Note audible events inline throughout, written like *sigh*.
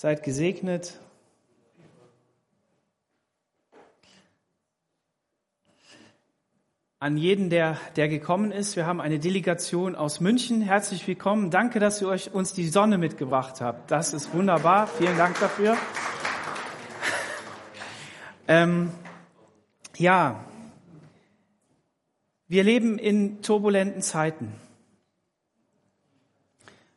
Seid gesegnet. An jeden, der, der gekommen ist. Wir haben eine Delegation aus München. Herzlich willkommen. Danke, dass ihr euch uns die Sonne mitgebracht habt. Das ist wunderbar. Vielen Dank dafür. Ähm, ja, wir leben in turbulenten Zeiten.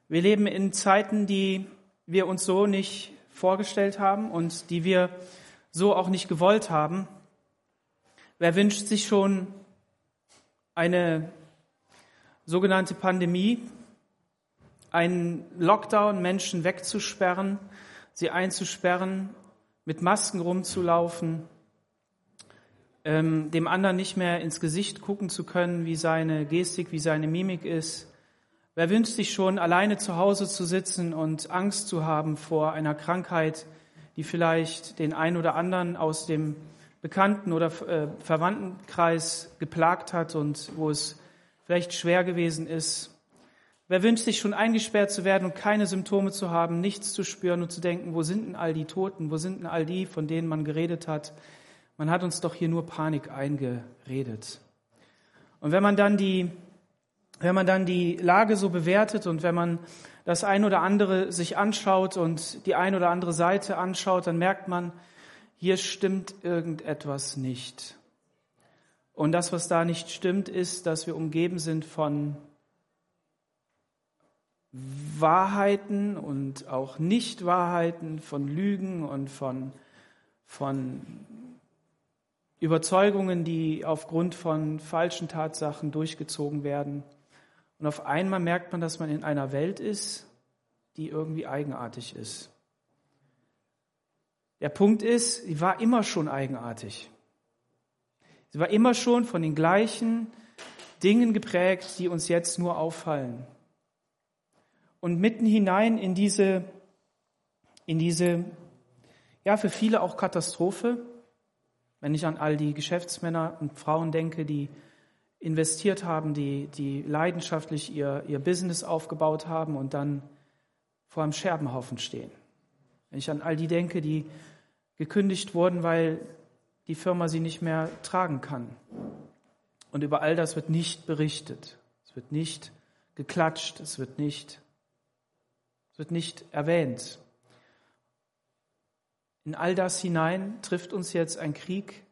Wir leben in Zeiten, die wir uns so nicht vorgestellt haben und die wir so auch nicht gewollt haben. Wer wünscht sich schon eine sogenannte Pandemie, einen Lockdown, Menschen wegzusperren, sie einzusperren, mit Masken rumzulaufen, ähm, dem anderen nicht mehr ins Gesicht gucken zu können, wie seine Gestik, wie seine Mimik ist. Wer wünscht sich schon, alleine zu Hause zu sitzen und Angst zu haben vor einer Krankheit, die vielleicht den einen oder anderen aus dem Bekannten- oder äh, Verwandtenkreis geplagt hat und wo es vielleicht schwer gewesen ist? Wer wünscht sich schon eingesperrt zu werden und keine Symptome zu haben, nichts zu spüren und zu denken, wo sind denn all die Toten, wo sind denn all die, von denen man geredet hat? Man hat uns doch hier nur Panik eingeredet. Und wenn man dann die, wenn man dann die Lage so bewertet und wenn man das ein oder andere sich anschaut und die ein oder andere Seite anschaut, dann merkt man, hier stimmt irgendetwas nicht. Und das, was da nicht stimmt, ist, dass wir umgeben sind von Wahrheiten und auch Nichtwahrheiten, von Lügen und von, von Überzeugungen, die aufgrund von falschen Tatsachen durchgezogen werden. Und auf einmal merkt man, dass man in einer Welt ist, die irgendwie eigenartig ist. Der Punkt ist, sie war immer schon eigenartig. Sie war immer schon von den gleichen Dingen geprägt, die uns jetzt nur auffallen. Und mitten hinein in diese, in diese, ja, für viele auch Katastrophe, wenn ich an all die Geschäftsmänner und Frauen denke, die investiert haben, die, die leidenschaftlich ihr, ihr Business aufgebaut haben und dann vor einem Scherbenhaufen stehen. Wenn ich an all die denke, die gekündigt wurden, weil die Firma sie nicht mehr tragen kann. Und über all das wird nicht berichtet. Es wird nicht geklatscht, es wird nicht, es wird nicht erwähnt. In all das hinein trifft uns jetzt ein Krieg,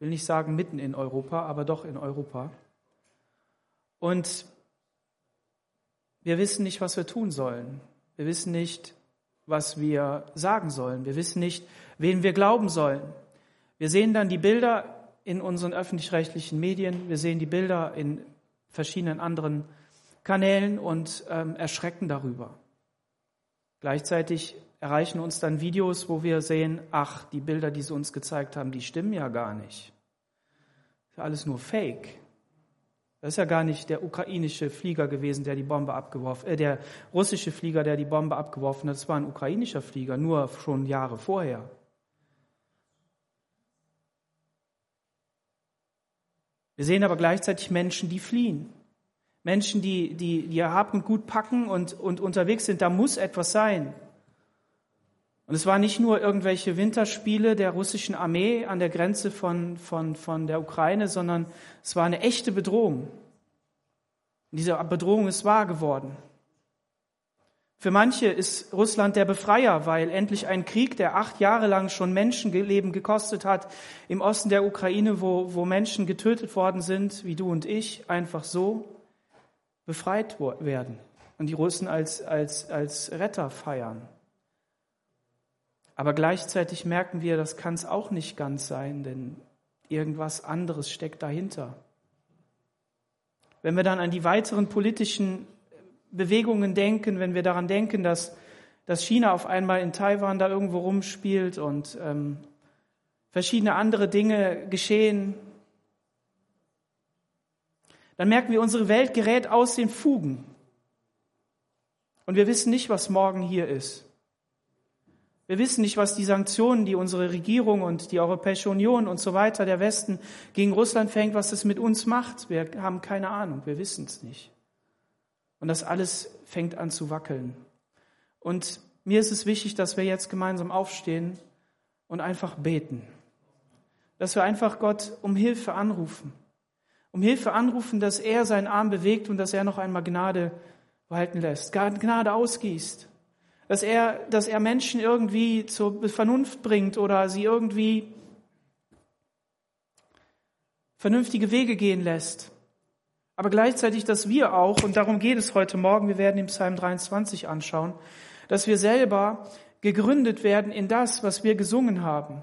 will nicht sagen mitten in Europa, aber doch in Europa. Und wir wissen nicht, was wir tun sollen. Wir wissen nicht, was wir sagen sollen. Wir wissen nicht, wen wir glauben sollen. Wir sehen dann die Bilder in unseren öffentlich-rechtlichen Medien, wir sehen die Bilder in verschiedenen anderen Kanälen und ähm, erschrecken darüber. Gleichzeitig erreichen uns dann Videos, wo wir sehen, ach, die Bilder, die sie uns gezeigt haben, die stimmen ja gar nicht. Das ist ja alles nur Fake. Das ist ja gar nicht der ukrainische Flieger gewesen, der die Bombe abgeworfen, äh, der russische Flieger, der die Bombe abgeworfen hat. Das war ein ukrainischer Flieger, nur schon Jahre vorher. Wir sehen aber gleichzeitig Menschen, die fliehen. Menschen, die, die, die ihr Hab und Gut packen und, und unterwegs sind. Da muss etwas sein. Und es waren nicht nur irgendwelche Winterspiele der russischen Armee an der Grenze von, von, von der Ukraine, sondern es war eine echte Bedrohung. Und diese Bedrohung ist wahr geworden. Für manche ist Russland der Befreier, weil endlich ein Krieg, der acht Jahre lang schon Menschenleben gekostet hat, im Osten der Ukraine, wo, wo Menschen getötet worden sind, wie du und ich, einfach so befreit werden und die Russen als, als, als Retter feiern. Aber gleichzeitig merken wir, das kann es auch nicht ganz sein, denn irgendwas anderes steckt dahinter. Wenn wir dann an die weiteren politischen Bewegungen denken, wenn wir daran denken, dass, dass China auf einmal in Taiwan da irgendwo rumspielt und ähm, verschiedene andere Dinge geschehen, dann merken wir, unsere Welt gerät aus den Fugen. Und wir wissen nicht, was morgen hier ist. Wir wissen nicht, was die Sanktionen, die unsere Regierung und die Europäische Union und so weiter, der Westen gegen Russland fängt, was das mit uns macht. Wir haben keine Ahnung, wir wissen es nicht. Und das alles fängt an zu wackeln. Und mir ist es wichtig, dass wir jetzt gemeinsam aufstehen und einfach beten. Dass wir einfach Gott um Hilfe anrufen. Um Hilfe anrufen, dass er seinen Arm bewegt und dass er noch einmal Gnade walten lässt, Gnade ausgießt. Dass er, dass er Menschen irgendwie zur Vernunft bringt oder sie irgendwie vernünftige Wege gehen lässt. Aber gleichzeitig, dass wir auch, und darum geht es heute Morgen, wir werden den Psalm 23 anschauen, dass wir selber gegründet werden in das, was wir gesungen haben.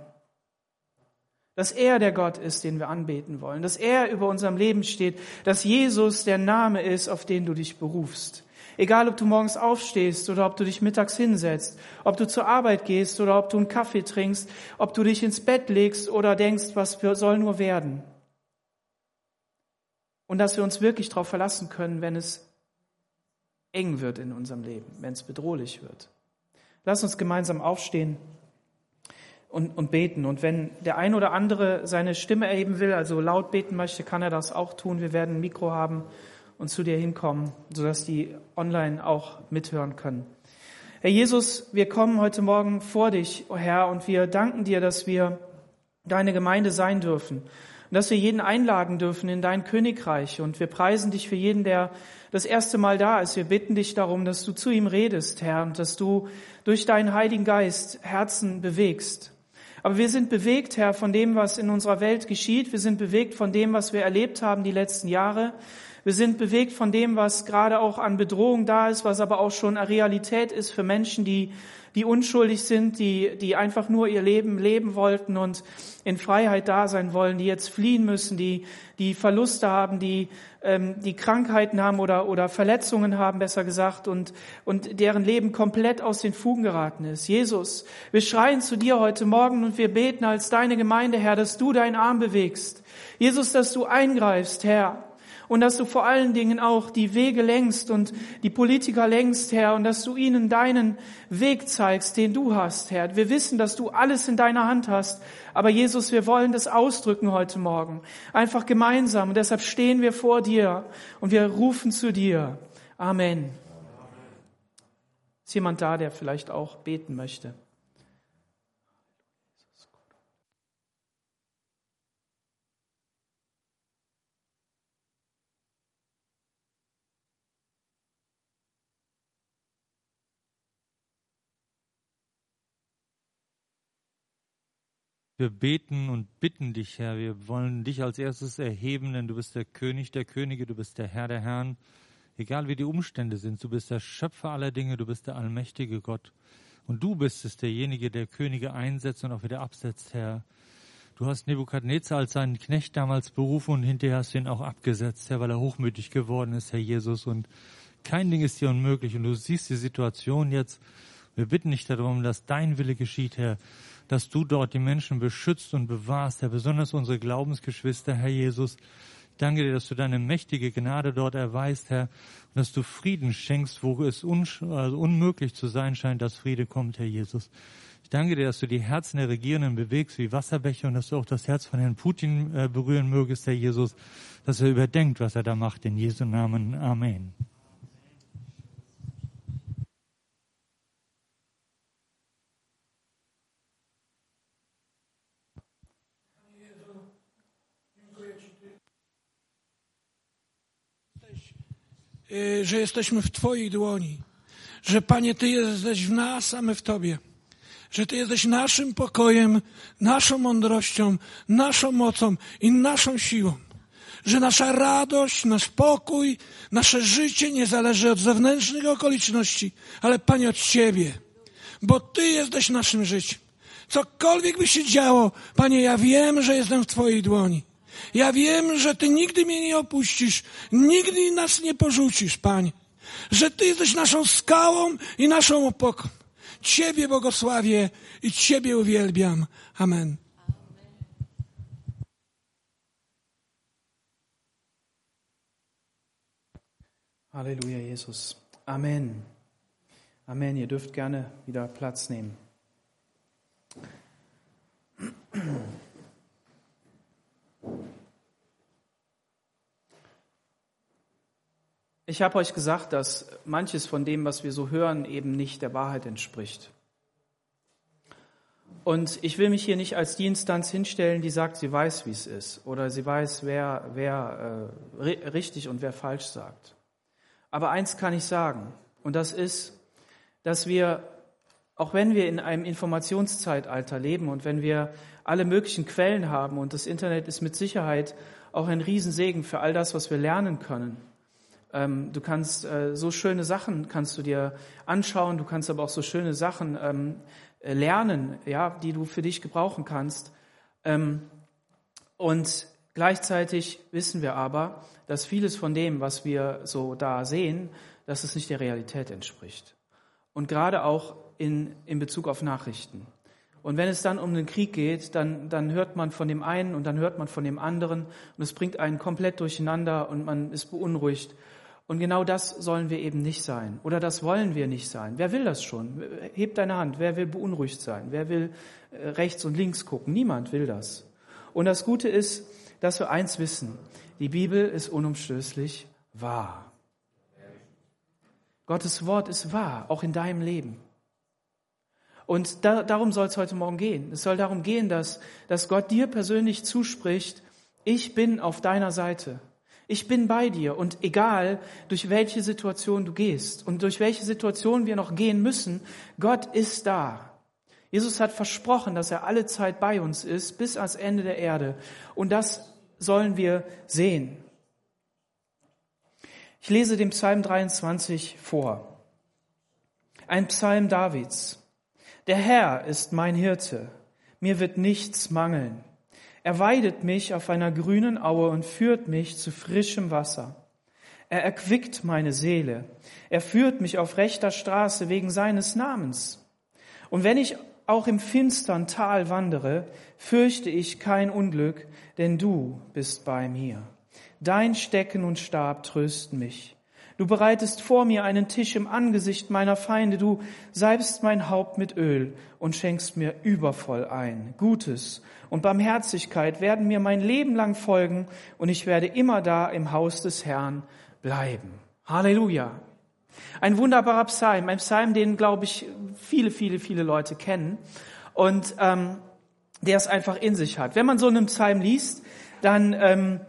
Dass er der Gott ist, den wir anbeten wollen, dass er über unserem Leben steht, dass Jesus der Name ist, auf den du dich berufst. Egal, ob du morgens aufstehst oder ob du dich mittags hinsetzt, ob du zur Arbeit gehst oder ob du einen Kaffee trinkst, ob du dich ins Bett legst oder denkst, was soll nur werden. Und dass wir uns wirklich darauf verlassen können, wenn es eng wird in unserem Leben, wenn es bedrohlich wird. Lass uns gemeinsam aufstehen und, und beten. Und wenn der ein oder andere seine Stimme erheben will, also laut beten möchte, kann er das auch tun. Wir werden ein Mikro haben und zu dir hinkommen, sodass die online auch mithören können. Herr Jesus, wir kommen heute Morgen vor dich, oh Herr, und wir danken dir, dass wir deine Gemeinde sein dürfen und dass wir jeden einladen dürfen in dein Königreich. Und wir preisen dich für jeden, der das erste Mal da ist. Wir bitten dich darum, dass du zu ihm redest, Herr, und dass du durch deinen Heiligen Geist Herzen bewegst. Aber wir sind bewegt, Herr, von dem, was in unserer Welt geschieht. Wir sind bewegt von dem, was wir erlebt haben die letzten Jahre. Wir sind bewegt von dem, was gerade auch an Bedrohung da ist, was aber auch schon eine Realität ist für Menschen, die die unschuldig sind, die, die einfach nur ihr Leben leben wollten und in Freiheit da sein wollen, die jetzt fliehen müssen, die, die Verluste haben, die, ähm, die Krankheiten haben oder, oder Verletzungen haben, besser gesagt, und, und deren Leben komplett aus den Fugen geraten ist. Jesus, wir schreien zu dir heute Morgen und wir beten als deine Gemeinde, Herr, dass du deinen Arm bewegst. Jesus, dass du eingreifst, Herr und dass du vor allen Dingen auch die Wege längst und die Politiker längst, Herr, und dass du ihnen deinen Weg zeigst, den du hast, Herr. Wir wissen, dass du alles in deiner Hand hast, aber Jesus, wir wollen das ausdrücken heute Morgen, einfach gemeinsam. Und deshalb stehen wir vor dir und wir rufen zu dir. Amen. Ist jemand da, der vielleicht auch beten möchte? Wir beten und bitten dich, Herr. Wir wollen dich als erstes erheben, denn du bist der König der Könige, du bist der Herr der Herren. Egal wie die Umstände sind, du bist der Schöpfer aller Dinge, du bist der allmächtige Gott. Und du bist es, derjenige, der Könige einsetzt und auch wieder absetzt, Herr. Du hast Nebukadnezar als seinen Knecht damals berufen und hinterher hast du ihn auch abgesetzt, Herr, weil er hochmütig geworden ist, Herr Jesus. Und kein Ding ist dir unmöglich. Und du siehst die Situation jetzt. Wir bitten dich darum, dass dein Wille geschieht, Herr dass du dort die Menschen beschützt und bewahrst, Herr, besonders unsere Glaubensgeschwister, Herr Jesus. Ich danke dir, dass du deine mächtige Gnade dort erweist, Herr, und dass du Frieden schenkst, wo es un also unmöglich zu sein scheint, dass Friede kommt, Herr Jesus. Ich danke dir, dass du die Herzen der Regierenden bewegst wie Wasserbecher und dass du auch das Herz von Herrn Putin äh, berühren mögest, Herr Jesus, dass er überdenkt, was er da macht. In Jesu Namen. Amen. Że jesteśmy w Twojej dłoni, że Panie, Ty jesteś w nas, a my w Tobie, że Ty jesteś naszym pokojem, naszą mądrością, naszą mocą i naszą siłą, że nasza radość, nasz pokój, nasze życie nie zależy od zewnętrznych okoliczności, ale Panie od Ciebie, bo Ty jesteś naszym życiem. Cokolwiek by się działo, Panie, ja wiem, że jestem w Twojej dłoni. Ja wiem, że Ty nigdy mnie nie opuścisz, nigdy nas nie porzucisz, Panie. Że Ty jesteś naszą skałą i naszą opoką. Ciebie błogosławię i Ciebie uwielbiam. Amen. Halleluja, Jesus. Amen. Amen. Ihr dürft gerne wieder Platz nehmen. Ich habe euch gesagt, dass manches von dem, was wir so hören, eben nicht der Wahrheit entspricht. Und ich will mich hier nicht als die Instanz hinstellen, die sagt, sie weiß, wie es ist oder sie weiß, wer, wer äh, richtig und wer falsch sagt. Aber eins kann ich sagen, und das ist, dass wir, auch wenn wir in einem Informationszeitalter leben und wenn wir alle möglichen Quellen haben und das Internet ist mit Sicherheit auch ein Riesensegen für all das, was wir lernen können. Ähm, du kannst äh, so schöne Sachen kannst du dir anschauen, du kannst aber auch so schöne Sachen ähm, äh, lernen, ja, die du für dich gebrauchen kannst. Ähm, und gleichzeitig wissen wir aber, dass vieles von dem, was wir so da sehen, dass es nicht der Realität entspricht. Und gerade auch in, in Bezug auf Nachrichten. Und wenn es dann um den Krieg geht, dann, dann hört man von dem einen und dann hört man von dem anderen und es bringt einen komplett durcheinander und man ist beunruhigt. Und genau das sollen wir eben nicht sein. Oder das wollen wir nicht sein. Wer will das schon? Heb deine Hand. Wer will beunruhigt sein? Wer will äh, rechts und links gucken? Niemand will das. Und das Gute ist, dass wir eins wissen. Die Bibel ist unumstößlich wahr. Gottes Wort ist wahr, auch in deinem Leben. Und da, darum soll es heute Morgen gehen. Es soll darum gehen, dass, dass Gott dir persönlich zuspricht, ich bin auf deiner Seite. Ich bin bei dir und egal, durch welche Situation du gehst und durch welche Situation wir noch gehen müssen, Gott ist da. Jesus hat versprochen, dass er alle Zeit bei uns ist, bis ans Ende der Erde. Und das sollen wir sehen. Ich lese den Psalm 23 vor. Ein Psalm Davids. Der Herr ist mein Hirte. Mir wird nichts mangeln. Er weidet mich auf einer grünen Aue und führt mich zu frischem Wasser. Er erquickt meine Seele. Er führt mich auf rechter Straße wegen seines Namens. Und wenn ich auch im finstern Tal wandere, fürchte ich kein Unglück, denn du bist bei mir. Dein Stecken und Stab trösten mich. Du bereitest vor mir einen Tisch im Angesicht meiner Feinde. Du salbst mein Haupt mit Öl und schenkst mir übervoll ein. Gutes und Barmherzigkeit werden mir mein Leben lang folgen und ich werde immer da im Haus des Herrn bleiben. Halleluja. Ein wunderbarer Psalm, ein Psalm, den, glaube ich, viele, viele, viele Leute kennen und ähm, der es einfach in sich hat. Wenn man so einen Psalm liest, dann ähm,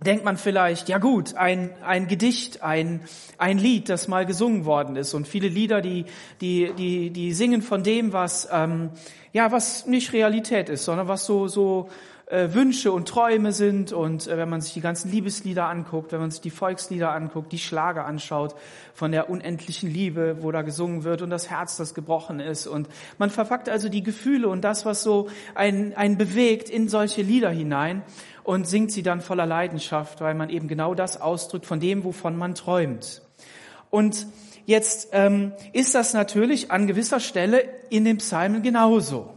denkt man vielleicht, ja gut, ein, ein Gedicht, ein, ein Lied, das mal gesungen worden ist. Und viele Lieder, die, die, die, die singen von dem, was, ähm, ja, was nicht Realität ist, sondern was so, so äh, Wünsche und Träume sind. Und äh, wenn man sich die ganzen Liebeslieder anguckt, wenn man sich die Volkslieder anguckt, die Schlager anschaut, von der unendlichen Liebe, wo da gesungen wird und das Herz, das gebrochen ist. Und man verpackt also die Gefühle und das, was so einen, einen bewegt, in solche Lieder hinein und singt sie dann voller Leidenschaft, weil man eben genau das ausdrückt von dem, wovon man träumt. Und jetzt ähm, ist das natürlich an gewisser Stelle in den Psalmen genauso.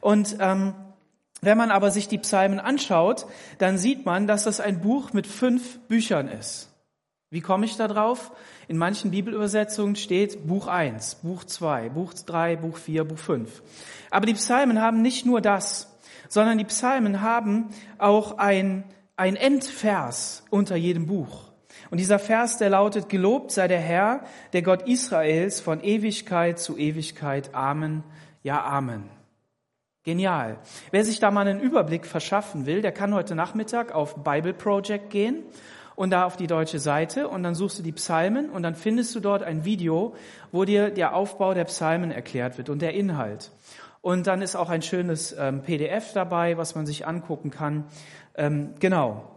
Und ähm, wenn man aber sich die Psalmen anschaut, dann sieht man, dass das ein Buch mit fünf Büchern ist. Wie komme ich da drauf? In manchen Bibelübersetzungen steht Buch 1, Buch 2, Buch 3, Buch 4, Buch 5. Aber die Psalmen haben nicht nur das sondern die Psalmen haben auch ein, ein Endvers unter jedem Buch. Und dieser Vers, der lautet, Gelobt sei der Herr, der Gott Israels, von Ewigkeit zu Ewigkeit. Amen. Ja, Amen. Genial. Wer sich da mal einen Überblick verschaffen will, der kann heute Nachmittag auf Bible Project gehen und da auf die deutsche Seite und dann suchst du die Psalmen und dann findest du dort ein Video, wo dir der Aufbau der Psalmen erklärt wird und der Inhalt. Und dann ist auch ein schönes ähm, PDF dabei, was man sich angucken kann. Ähm, genau.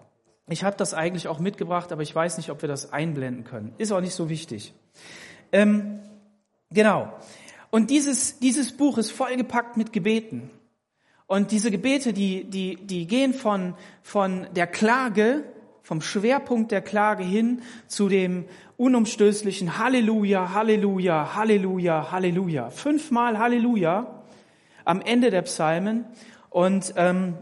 Ich habe das eigentlich auch mitgebracht, aber ich weiß nicht, ob wir das einblenden können. Ist auch nicht so wichtig. Ähm, genau. Und dieses, dieses Buch ist vollgepackt mit Gebeten. Und diese Gebete, die, die, die gehen von, von der Klage, vom Schwerpunkt der Klage hin zu dem unumstößlichen Halleluja, Halleluja, Halleluja, Halleluja. Fünfmal Halleluja am Ende der Psalmen. Und ähm,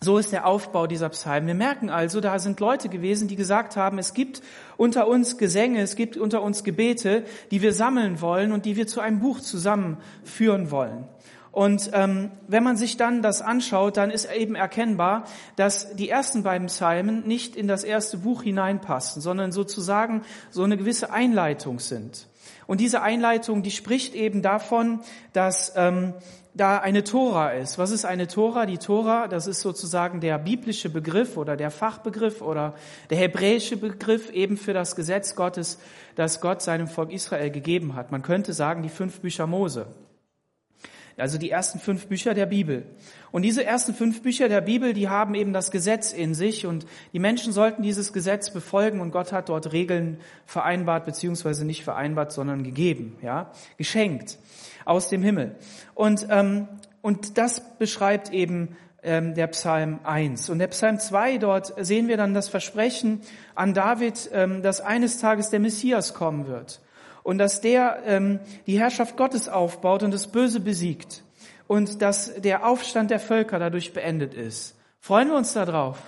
so ist der Aufbau dieser Psalmen. Wir merken also, da sind Leute gewesen, die gesagt haben, es gibt unter uns Gesänge, es gibt unter uns Gebete, die wir sammeln wollen und die wir zu einem Buch zusammenführen wollen. Und ähm, wenn man sich dann das anschaut, dann ist eben erkennbar, dass die ersten beiden Psalmen nicht in das erste Buch hineinpassen, sondern sozusagen so eine gewisse Einleitung sind. Und diese Einleitung, die spricht eben davon, dass ähm, da eine Tora ist. Was ist eine Tora? Die Tora, das ist sozusagen der biblische Begriff oder der Fachbegriff oder der hebräische Begriff eben für das Gesetz Gottes, das Gott seinem Volk Israel gegeben hat. Man könnte sagen, die fünf Bücher Mose. Also die ersten fünf Bücher der Bibel. Und diese ersten fünf Bücher der Bibel, die haben eben das Gesetz in sich und die Menschen sollten dieses Gesetz befolgen und Gott hat dort Regeln vereinbart, beziehungsweise nicht vereinbart, sondern gegeben, ja, geschenkt aus dem Himmel. Und, ähm, und das beschreibt eben ähm, der Psalm 1. Und der Psalm 2, dort sehen wir dann das Versprechen an David, ähm, dass eines Tages der Messias kommen wird und dass der ähm, die Herrschaft Gottes aufbaut und das Böse besiegt und dass der Aufstand der Völker dadurch beendet ist. Freuen wir uns darauf?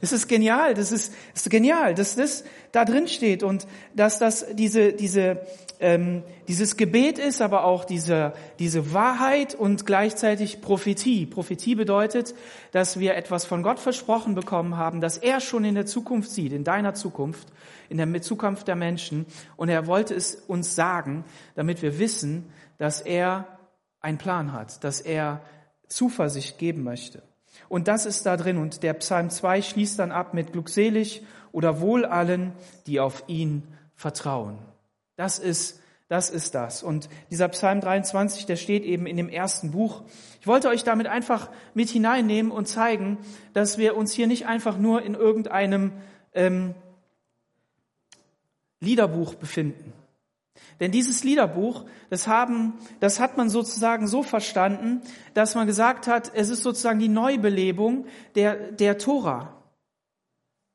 Es ist genial, das ist, ist genial, dass das da drin steht und dass das diese, diese, ähm, dieses Gebet ist, aber auch diese, diese Wahrheit und gleichzeitig Prophetie. Prophetie bedeutet, dass wir etwas von Gott versprochen bekommen haben, dass er schon in der Zukunft sieht, in deiner Zukunft in der Zukunft der Menschen. Und er wollte es uns sagen, damit wir wissen, dass er einen Plan hat, dass er Zuversicht geben möchte. Und das ist da drin. Und der Psalm 2 schließt dann ab mit glückselig oder wohl allen, die auf ihn vertrauen. Das ist das ist das. Und dieser Psalm 23, der steht eben in dem ersten Buch. Ich wollte euch damit einfach mit hineinnehmen und zeigen, dass wir uns hier nicht einfach nur in irgendeinem ähm, Liederbuch befinden. Denn dieses Liederbuch, das haben, das hat man sozusagen so verstanden, dass man gesagt hat, es ist sozusagen die Neubelebung der, der Tora,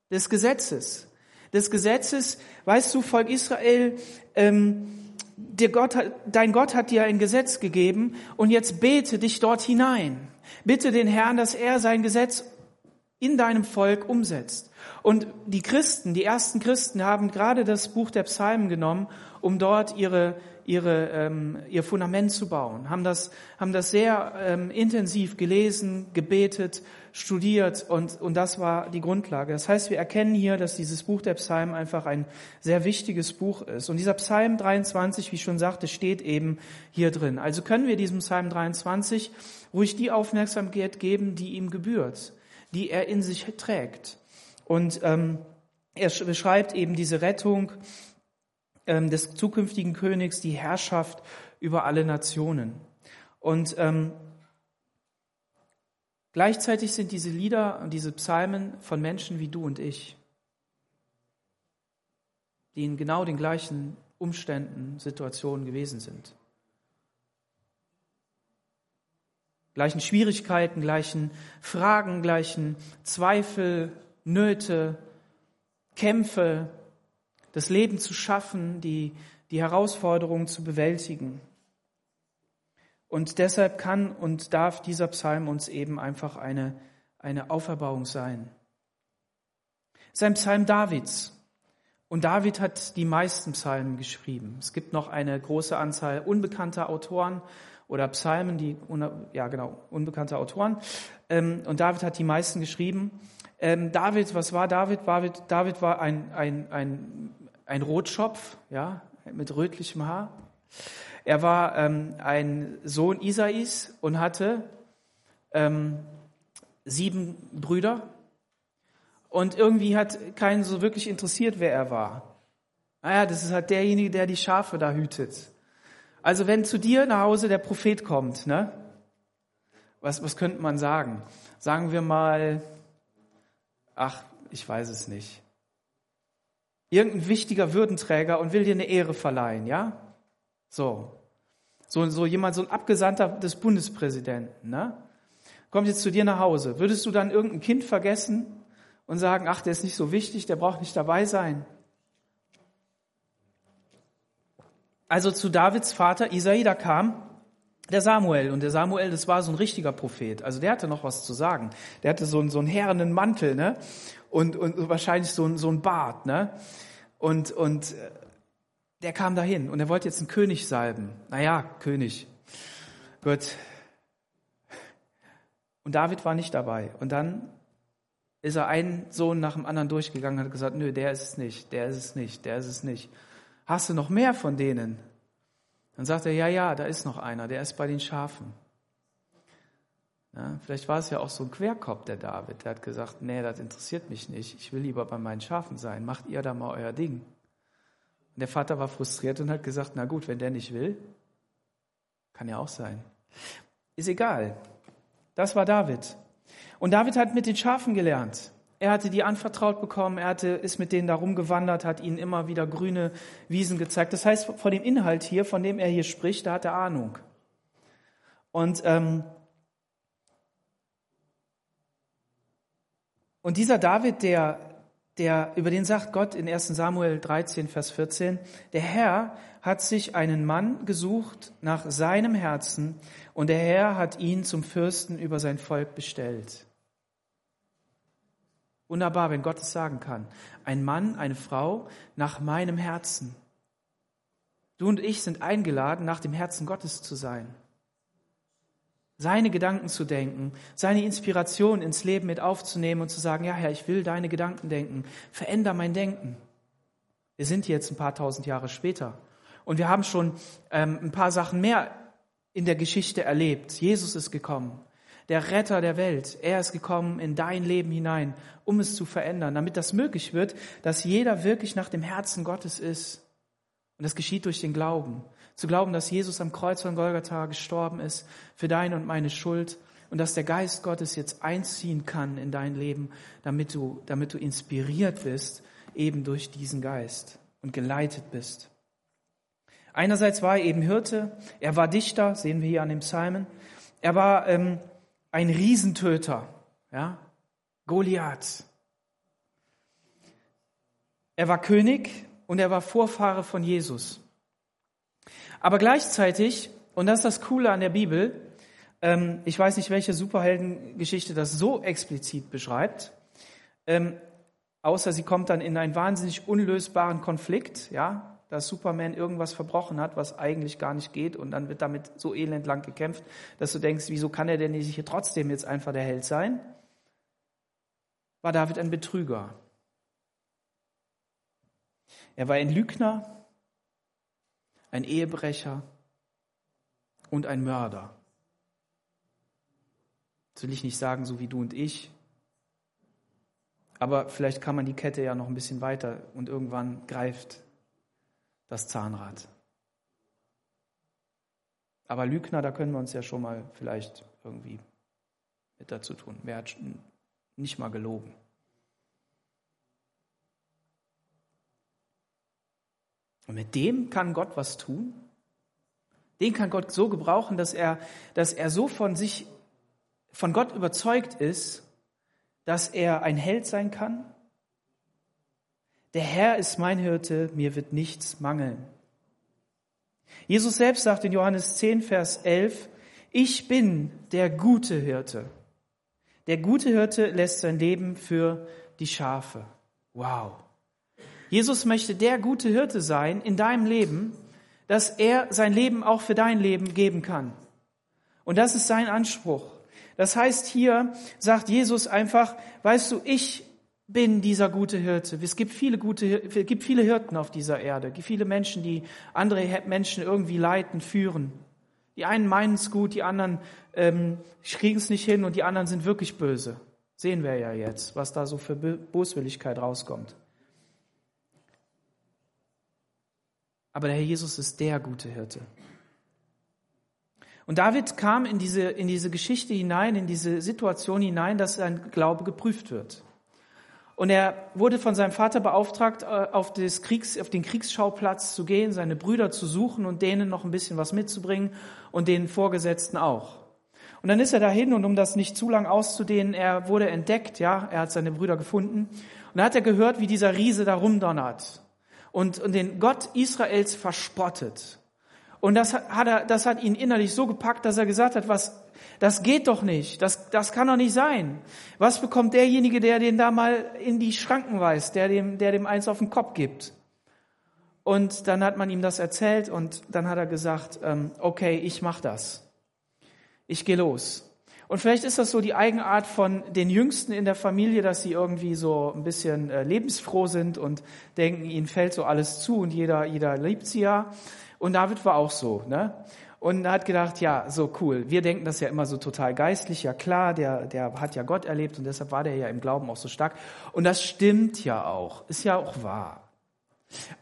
des Gesetzes. Des Gesetzes, weißt du, Volk Israel, ähm, der Gott dein Gott hat dir ein Gesetz gegeben und jetzt bete dich dort hinein. Bitte den Herrn, dass er sein Gesetz in deinem Volk umsetzt. Und die Christen, die ersten Christen haben gerade das Buch der Psalmen genommen, um dort ihre, ihre, ähm, ihr Fundament zu bauen, haben das, haben das sehr ähm, intensiv gelesen, gebetet, studiert und, und das war die Grundlage. Das heißt, wir erkennen hier, dass dieses Buch der Psalmen einfach ein sehr wichtiges Buch ist. Und dieser Psalm 23, wie ich schon sagte, steht eben hier drin. Also können wir diesem Psalm 23 ruhig die Aufmerksamkeit geben, die ihm gebührt, die er in sich trägt. Und ähm, er beschreibt eben diese Rettung ähm, des zukünftigen Königs, die Herrschaft über alle Nationen. Und ähm, gleichzeitig sind diese Lieder und diese Psalmen von Menschen wie du und ich, die in genau den gleichen Umständen, Situationen gewesen sind. Gleichen Schwierigkeiten, gleichen Fragen, gleichen Zweifel, Nöte, Kämpfe, das Leben zu schaffen, die, die Herausforderungen zu bewältigen. Und deshalb kann und darf dieser Psalm uns eben einfach eine, eine Auferbauung sein. Es ist ein Psalm Davids. Und David hat die meisten Psalmen geschrieben. Es gibt noch eine große Anzahl unbekannter Autoren oder Psalmen, die, ja genau, unbekannte Autoren. Ähm, und David hat die meisten geschrieben. Ähm, David, was war David? David, David war ein, ein, ein, ein Rotschopf, ja, mit rötlichem Haar. Er war ähm, ein Sohn Isais und hatte ähm, sieben Brüder. Und irgendwie hat keinen so wirklich interessiert, wer er war. Naja, das ist halt derjenige, der die Schafe da hütet. Also wenn zu dir nach Hause der Prophet kommt, ne? Was, was könnte man sagen? Sagen wir mal, ach, ich weiß es nicht. Irgendein wichtiger Würdenträger und will dir eine Ehre verleihen, ja? So. So, so jemand, so ein Abgesandter des Bundespräsidenten, ne? Kommt jetzt zu dir nach Hause. Würdest du dann irgendein Kind vergessen und sagen, ach, der ist nicht so wichtig, der braucht nicht dabei sein? Also zu Davids Vater Isai, da kam der Samuel. Und der Samuel, das war so ein richtiger Prophet. Also der hatte noch was zu sagen. Der hatte so einen, so einen herrenen Mantel, ne? Und, und wahrscheinlich so, ein, so ein Bart, ne? Und, und äh, der kam dahin und er wollte jetzt einen König salben. Naja, König. Gut, Und David war nicht dabei. Und dann ist er einen Sohn nach dem anderen durchgegangen und hat gesagt, nö, der ist es nicht, der ist es nicht, der ist es nicht. Hast du noch mehr von denen? Dann sagt er, ja, ja, da ist noch einer, der ist bei den Schafen. Ja, vielleicht war es ja auch so ein Querkopf, der David. Der hat gesagt, nee, das interessiert mich nicht. Ich will lieber bei meinen Schafen sein. Macht ihr da mal euer Ding. Und der Vater war frustriert und hat gesagt, na gut, wenn der nicht will, kann ja auch sein. Ist egal. Das war David. Und David hat mit den Schafen gelernt. Er hatte die anvertraut bekommen, er hatte, ist mit denen da rumgewandert, hat ihnen immer wieder grüne Wiesen gezeigt. Das heißt, von dem Inhalt hier, von dem er hier spricht, da hat er Ahnung. Und, ähm, und dieser David, der, der, über den sagt Gott in 1 Samuel 13, Vers 14, der Herr hat sich einen Mann gesucht nach seinem Herzen und der Herr hat ihn zum Fürsten über sein Volk bestellt. Wunderbar, wenn Gott es sagen kann. Ein Mann, eine Frau nach meinem Herzen. Du und ich sind eingeladen, nach dem Herzen Gottes zu sein. Seine Gedanken zu denken, seine Inspiration ins Leben mit aufzunehmen und zu sagen, ja Herr, ich will deine Gedanken denken. Veränder mein Denken. Wir sind jetzt ein paar tausend Jahre später. Und wir haben schon ähm, ein paar Sachen mehr in der Geschichte erlebt. Jesus ist gekommen der Retter der Welt. Er ist gekommen in dein Leben hinein, um es zu verändern, damit das möglich wird, dass jeder wirklich nach dem Herzen Gottes ist. Und das geschieht durch den Glauben. Zu glauben, dass Jesus am Kreuz von Golgatha gestorben ist für deine und meine Schuld und dass der Geist Gottes jetzt einziehen kann in dein Leben, damit du, damit du inspiriert bist, eben durch diesen Geist und geleitet bist. Einerseits war er eben Hirte, er war Dichter, sehen wir hier an dem Psalmen. Er war ähm, ein Riesentöter, ja, Goliath. Er war König und er war Vorfahre von Jesus. Aber gleichzeitig, und das ist das Coole an der Bibel, ähm, ich weiß nicht, welche Superheldengeschichte das so explizit beschreibt, ähm, außer sie kommt dann in einen wahnsinnig unlösbaren Konflikt, ja, dass Superman irgendwas verbrochen hat, was eigentlich gar nicht geht und dann wird damit so elendlang gekämpft, dass du denkst, wieso kann er denn nicht hier trotzdem jetzt einfach der Held sein? War David ein Betrüger. Er war ein Lügner, ein Ehebrecher und ein Mörder. Das will ich nicht sagen, so wie du und ich. Aber vielleicht kann man die Kette ja noch ein bisschen weiter und irgendwann greift das Zahnrad. Aber Lügner, da können wir uns ja schon mal vielleicht irgendwie mit dazu tun. Wer hat nicht mal gelogen? Und mit dem kann Gott was tun. Den kann Gott so gebrauchen, dass er, dass er so von sich, von Gott überzeugt ist, dass er ein Held sein kann, der Herr ist mein Hirte, mir wird nichts mangeln. Jesus selbst sagt in Johannes 10, Vers 11, ich bin der gute Hirte. Der gute Hirte lässt sein Leben für die Schafe. Wow. Jesus möchte der gute Hirte sein in deinem Leben, dass er sein Leben auch für dein Leben geben kann. Und das ist sein Anspruch. Das heißt, hier sagt Jesus einfach, weißt du, ich bin dieser gute Hirte. Es gibt viele gute, es gibt viele Hirten auf dieser Erde, viele Menschen, die andere Menschen irgendwie leiten, führen. Die einen meinen es gut, die anderen ähm, kriegen es nicht hin und die anderen sind wirklich böse. Sehen wir ja jetzt, was da so für Boswilligkeit rauskommt. Aber der Herr Jesus ist der gute Hirte. Und David kam in diese, in diese Geschichte hinein, in diese Situation hinein, dass sein Glaube geprüft wird. Und er wurde von seinem Vater beauftragt, äh, auf, Kriegs, auf den Kriegsschauplatz zu gehen, seine Brüder zu suchen und denen noch ein bisschen was mitzubringen und den Vorgesetzten auch. Und dann ist er dahin und um das nicht zu lang auszudehnen, er wurde entdeckt, ja, er hat seine Brüder gefunden. Und da hat er gehört, wie dieser Riese da rumdonnert und, und den Gott Israels verspottet. Und das hat, er, das hat ihn innerlich so gepackt, dass er gesagt hat, was, das geht doch nicht. Das, das kann doch nicht sein. Was bekommt derjenige, der den da mal in die Schranken weist, der dem, der dem eins auf den Kopf gibt? Und dann hat man ihm das erzählt und dann hat er gesagt, ähm, okay, ich mach das. Ich gehe los. Und vielleicht ist das so die Eigenart von den Jüngsten in der Familie, dass sie irgendwie so ein bisschen äh, lebensfroh sind und denken, ihnen fällt so alles zu und jeder, jeder liebt sie ja. Und David war auch so, ne? Und hat gedacht, ja, so cool. Wir denken das ja immer so total geistlich. Ja klar, der, der hat ja Gott erlebt und deshalb war der ja im Glauben auch so stark. Und das stimmt ja auch. Ist ja auch wahr.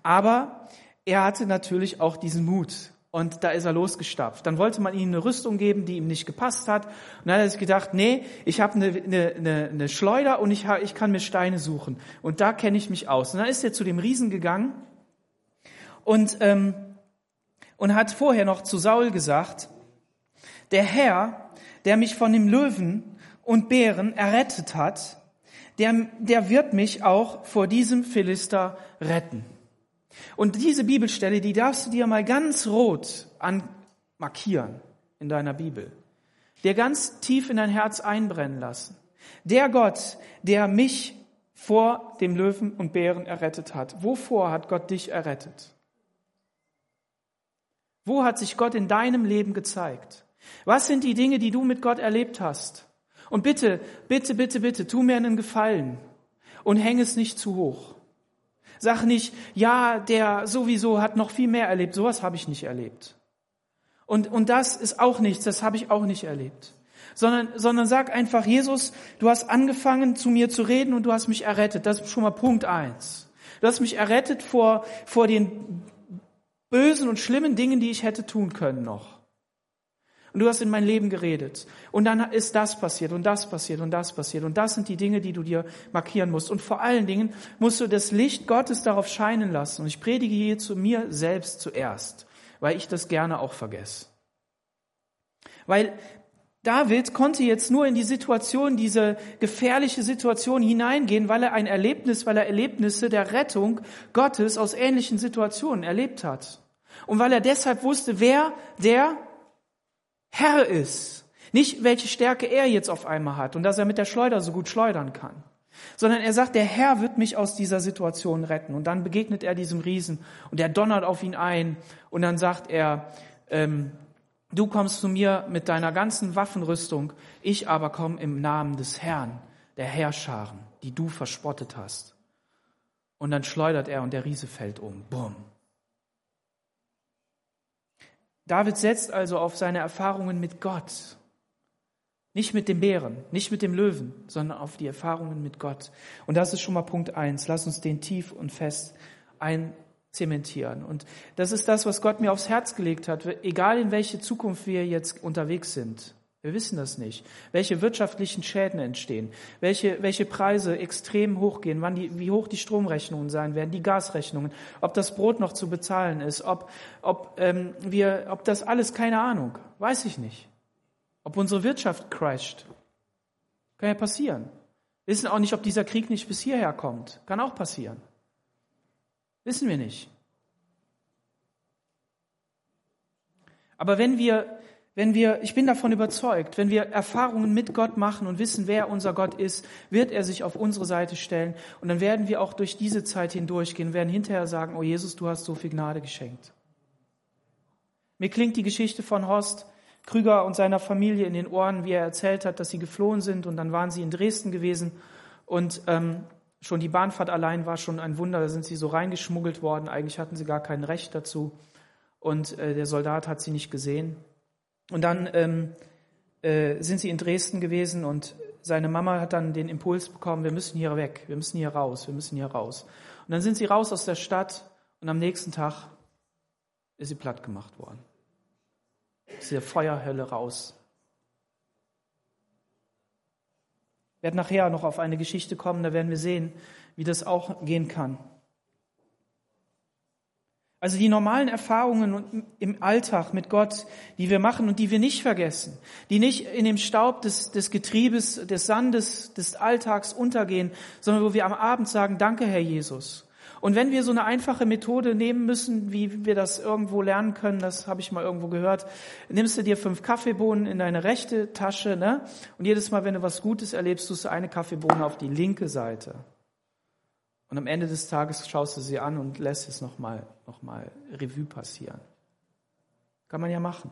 Aber er hatte natürlich auch diesen Mut. Und da ist er losgestapft. Dann wollte man ihm eine Rüstung geben, die ihm nicht gepasst hat. Und dann hat er sich gedacht, nee, ich habe eine, eine, eine Schleuder und ich, ich kann mir Steine suchen. Und da kenne ich mich aus. Und dann ist er zu dem Riesen gegangen und, ähm, und hat vorher noch zu Saul gesagt, der Herr, der mich von dem Löwen und Bären errettet hat, der, der wird mich auch vor diesem Philister retten. Und diese Bibelstelle, die darfst du dir mal ganz rot anmarkieren in deiner Bibel. Dir ganz tief in dein Herz einbrennen lassen. Der Gott, der mich vor dem Löwen und Bären errettet hat. Wovor hat Gott dich errettet? Wo hat sich Gott in deinem Leben gezeigt? Was sind die Dinge, die du mit Gott erlebt hast? Und bitte, bitte, bitte, bitte, tu mir einen Gefallen und häng es nicht zu hoch. Sag nicht, ja, der sowieso hat noch viel mehr erlebt. Sowas habe ich nicht erlebt. Und, und das ist auch nichts, das habe ich auch nicht erlebt. Sondern, sondern sag einfach, Jesus, du hast angefangen zu mir zu reden und du hast mich errettet. Das ist schon mal Punkt eins. Du hast mich errettet vor, vor den bösen und schlimmen Dingen, die ich hätte tun können noch und du hast in mein Leben geredet. Und dann ist das passiert und das passiert und das passiert. Und das sind die Dinge, die du dir markieren musst. Und vor allen Dingen musst du das Licht Gottes darauf scheinen lassen. Und ich predige hier zu mir selbst zuerst, weil ich das gerne auch vergesse. Weil David konnte jetzt nur in die Situation, diese gefährliche Situation hineingehen, weil er ein Erlebnis, weil er Erlebnisse der Rettung Gottes aus ähnlichen Situationen erlebt hat. Und weil er deshalb wusste, wer der Herr ist. Nicht, welche Stärke er jetzt auf einmal hat und dass er mit der Schleuder so gut schleudern kann. Sondern er sagt, der Herr wird mich aus dieser Situation retten. Und dann begegnet er diesem Riesen und er donnert auf ihn ein. Und dann sagt er, ähm, du kommst zu mir mit deiner ganzen Waffenrüstung, ich aber komme im Namen des Herrn, der Herrscharen, die du verspottet hast. Und dann schleudert er und der Riese fällt um. Bumm. David setzt also auf seine Erfahrungen mit Gott. Nicht mit dem Bären, nicht mit dem Löwen, sondern auf die Erfahrungen mit Gott. Und das ist schon mal Punkt eins. Lass uns den tief und fest einzementieren. Und das ist das, was Gott mir aufs Herz gelegt hat. Egal in welche Zukunft wir jetzt unterwegs sind. Wir wissen das nicht. Welche wirtschaftlichen Schäden entstehen, welche, welche Preise extrem hochgehen, wann die, wie hoch die Stromrechnungen sein werden, die Gasrechnungen, ob das Brot noch zu bezahlen ist, ob, ob, ähm, wir, ob das alles, keine Ahnung, weiß ich nicht. Ob unsere Wirtschaft crasht. Kann ja passieren. Wissen auch nicht, ob dieser Krieg nicht bis hierher kommt. Kann auch passieren. Wissen wir nicht. Aber wenn wir wenn wir, ich bin davon überzeugt, wenn wir Erfahrungen mit Gott machen und wissen, wer unser Gott ist, wird er sich auf unsere Seite stellen und dann werden wir auch durch diese Zeit hindurchgehen, werden hinterher sagen, oh Jesus, du hast so viel Gnade geschenkt. Mir klingt die Geschichte von Horst Krüger und seiner Familie in den Ohren, wie er erzählt hat, dass sie geflohen sind und dann waren sie in Dresden gewesen und ähm, schon die Bahnfahrt allein war schon ein Wunder, da sind sie so reingeschmuggelt worden, eigentlich hatten sie gar kein Recht dazu und äh, der Soldat hat sie nicht gesehen. Und dann ähm, äh, sind sie in Dresden gewesen und seine Mama hat dann den Impuls bekommen, wir müssen hier weg, wir müssen hier raus, wir müssen hier raus. Und dann sind sie raus aus der Stadt und am nächsten Tag ist sie platt gemacht worden. Aus der Feuerhölle raus. Wir werden nachher noch auf eine Geschichte kommen, da werden wir sehen, wie das auch gehen kann. Also die normalen Erfahrungen im Alltag mit Gott, die wir machen und die wir nicht vergessen, die nicht in dem Staub des, des Getriebes, des Sandes, des Alltags untergehen, sondern wo wir am Abend sagen, danke Herr Jesus. Und wenn wir so eine einfache Methode nehmen müssen, wie wir das irgendwo lernen können, das habe ich mal irgendwo gehört, nimmst du dir fünf Kaffeebohnen in deine rechte Tasche, ne? Und jedes Mal, wenn du was Gutes erlebst, tust du eine Kaffeebohne auf die linke Seite. Und am Ende des Tages schaust du sie an und lässt es nochmal noch mal Revue passieren. Kann man ja machen.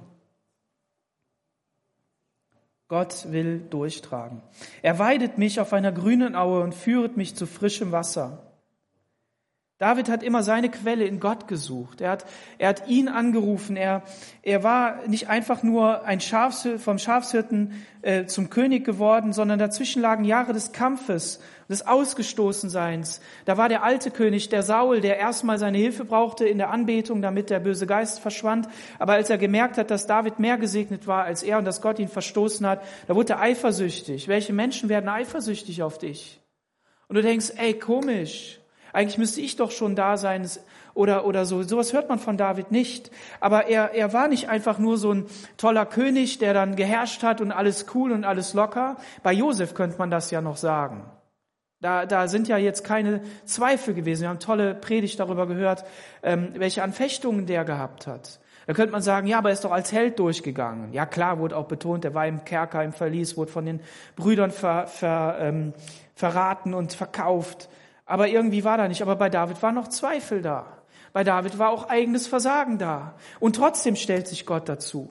Gott will durchtragen. Er weidet mich auf einer grünen Aue und führet mich zu frischem Wasser. David hat immer seine Quelle in Gott gesucht. Er hat, er hat ihn angerufen. Er, er war nicht einfach nur ein Schafs, vom Schafshirten äh, zum König geworden, sondern dazwischen lagen Jahre des Kampfes, des Ausgestoßenseins. Da war der alte König, der Saul, der erstmal seine Hilfe brauchte in der Anbetung, damit der böse Geist verschwand. Aber als er gemerkt hat, dass David mehr gesegnet war als er und dass Gott ihn verstoßen hat, da wurde er eifersüchtig. Welche Menschen werden eifersüchtig auf dich? Und du denkst, ey, komisch. Eigentlich müsste ich doch schon da sein oder, oder so. Sowas hört man von David nicht. Aber er, er war nicht einfach nur so ein toller König, der dann geherrscht hat und alles cool und alles locker. Bei Josef könnte man das ja noch sagen. Da, da sind ja jetzt keine Zweifel gewesen. Wir haben tolle Predigt darüber gehört, ähm, welche Anfechtungen der gehabt hat. Da könnte man sagen, ja, aber er ist doch als Held durchgegangen. Ja, klar, wurde auch betont, er war im Kerker, im Verlies, wurde von den Brüdern ver, ver, ähm, verraten und verkauft. Aber irgendwie war da nicht. Aber bei David war noch Zweifel da. Bei David war auch eigenes Versagen da. Und trotzdem stellt sich Gott dazu.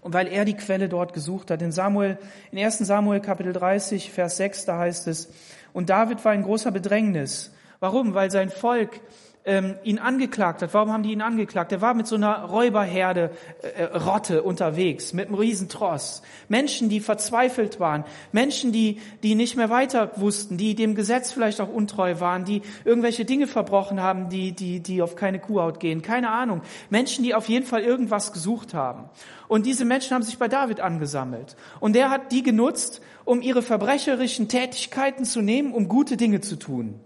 Und weil er die Quelle dort gesucht hat, in Samuel, in 1. Samuel Kapitel 30, Vers 6, da heißt es, und David war in großer Bedrängnis. Warum? Weil sein Volk ähm, ihn angeklagt hat. Warum haben die ihn angeklagt? Er war mit so einer Räuberherde äh, äh, Rotte unterwegs, mit einem Riesentross. Menschen, die verzweifelt waren, Menschen, die, die nicht mehr weiter wussten, die dem Gesetz vielleicht auch untreu waren, die irgendwelche Dinge verbrochen haben, die, die, die auf keine Kuhhaut gehen. Keine Ahnung. Menschen, die auf jeden Fall irgendwas gesucht haben. Und diese Menschen haben sich bei David angesammelt. Und der hat die genutzt, um ihre verbrecherischen Tätigkeiten zu nehmen, um gute Dinge zu tun.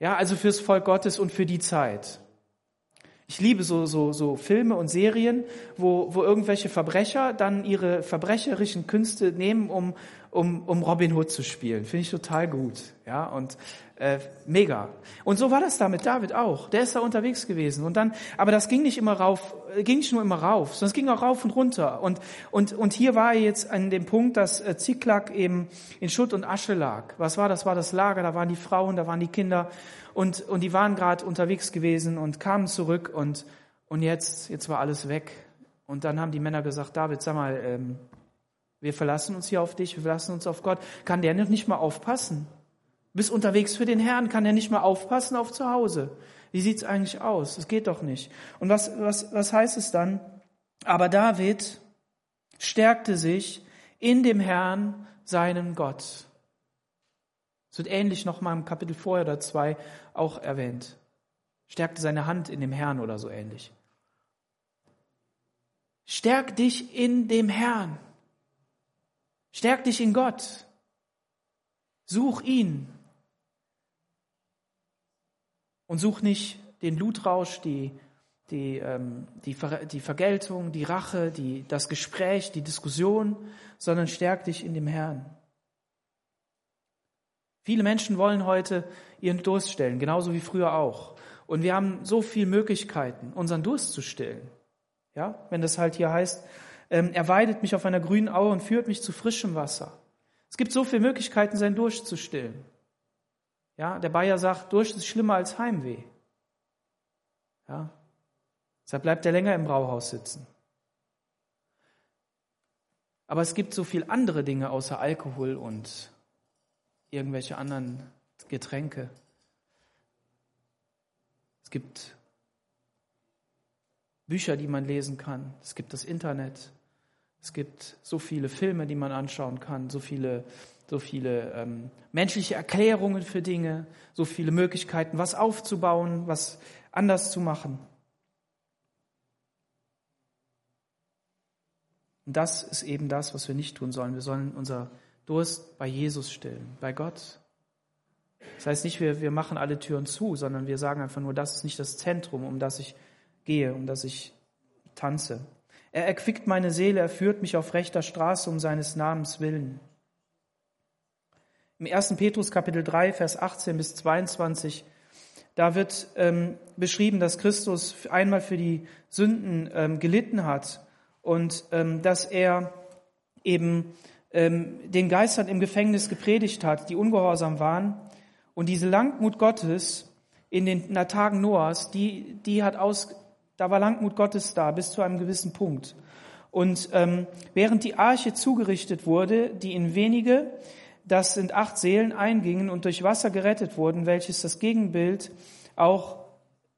Ja, also fürs Volk Gottes und für die Zeit. Ich liebe so, so, so Filme und Serien, wo, wo irgendwelche Verbrecher dann ihre verbrecherischen Künste nehmen, um, um, um Robin Hood zu spielen. Finde ich total gut. Ja, und äh, mega. Und so war das da mit David auch. Der ist da unterwegs gewesen. Und dann, aber das ging nicht immer rauf, äh, ging nicht nur immer rauf, sondern es ging auch rauf und runter. Und, und, und hier war er jetzt an dem Punkt, dass äh, Ziklag eben in Schutt und Asche lag. Was war das? War das Lager, da waren die Frauen, da waren die Kinder. Und, und die waren gerade unterwegs gewesen und kamen zurück und, und jetzt, jetzt war alles weg. Und dann haben die Männer gesagt, David, sag mal, ähm, wir verlassen uns hier auf dich, wir verlassen uns auf Gott. Kann der nicht mal aufpassen? Bist unterwegs für den Herrn, kann der nicht mal aufpassen auf zu Hause? Wie sieht's eigentlich aus? Das geht doch nicht. Und was, was, was heißt es dann? Aber David stärkte sich in dem Herrn, seinen Gott. Es wird ähnlich noch mal im Kapitel vorher oder zwei auch erwähnt. Stärkte seine Hand in dem Herrn oder so ähnlich. Stärk dich in dem Herrn. Stärk dich in Gott. Such ihn. Und such nicht den Blutrausch, die, die, ähm, die, Ver die Vergeltung, die Rache, die, das Gespräch, die Diskussion, sondern stärk dich in dem Herrn. Viele Menschen wollen heute ihren Durst stillen, genauso wie früher auch. Und wir haben so viele Möglichkeiten, unseren Durst zu stillen. Ja, wenn das halt hier heißt, ähm, er weidet mich auf einer grünen Aue und führt mich zu frischem Wasser. Es gibt so viele Möglichkeiten, seinen Durst zu stillen. Ja, der Bayer sagt, Durst ist schlimmer als Heimweh. Ja, deshalb bleibt er länger im Brauhaus sitzen. Aber es gibt so viele andere Dinge außer Alkohol und irgendwelche anderen Getränke. Es gibt Bücher, die man lesen kann. Es gibt das Internet. Es gibt so viele Filme, die man anschauen kann, so viele, so viele ähm, menschliche Erklärungen für Dinge, so viele Möglichkeiten, was aufzubauen, was anders zu machen. Und das ist eben das, was wir nicht tun sollen. Wir sollen unser Durst bei Jesus stillen, bei Gott. Das heißt nicht, wir, wir machen alle Türen zu, sondern wir sagen einfach nur, das ist nicht das Zentrum, um das ich gehe, um das ich tanze. Er erquickt meine Seele, er führt mich auf rechter Straße um seines Namens willen. Im 1. Petrus Kapitel 3, Vers 18 bis 22, da wird ähm, beschrieben, dass Christus einmal für die Sünden ähm, gelitten hat und ähm, dass er eben ähm, den Geistern im Gefängnis gepredigt hat, die ungehorsam waren. Und diese Langmut Gottes in den Tagen Noahs, die, die hat aus, da war Langmut Gottes da bis zu einem gewissen Punkt. Und ähm, während die Arche zugerichtet wurde, die in wenige, das sind acht Seelen, eingingen und durch Wasser gerettet wurden, welches das Gegenbild auch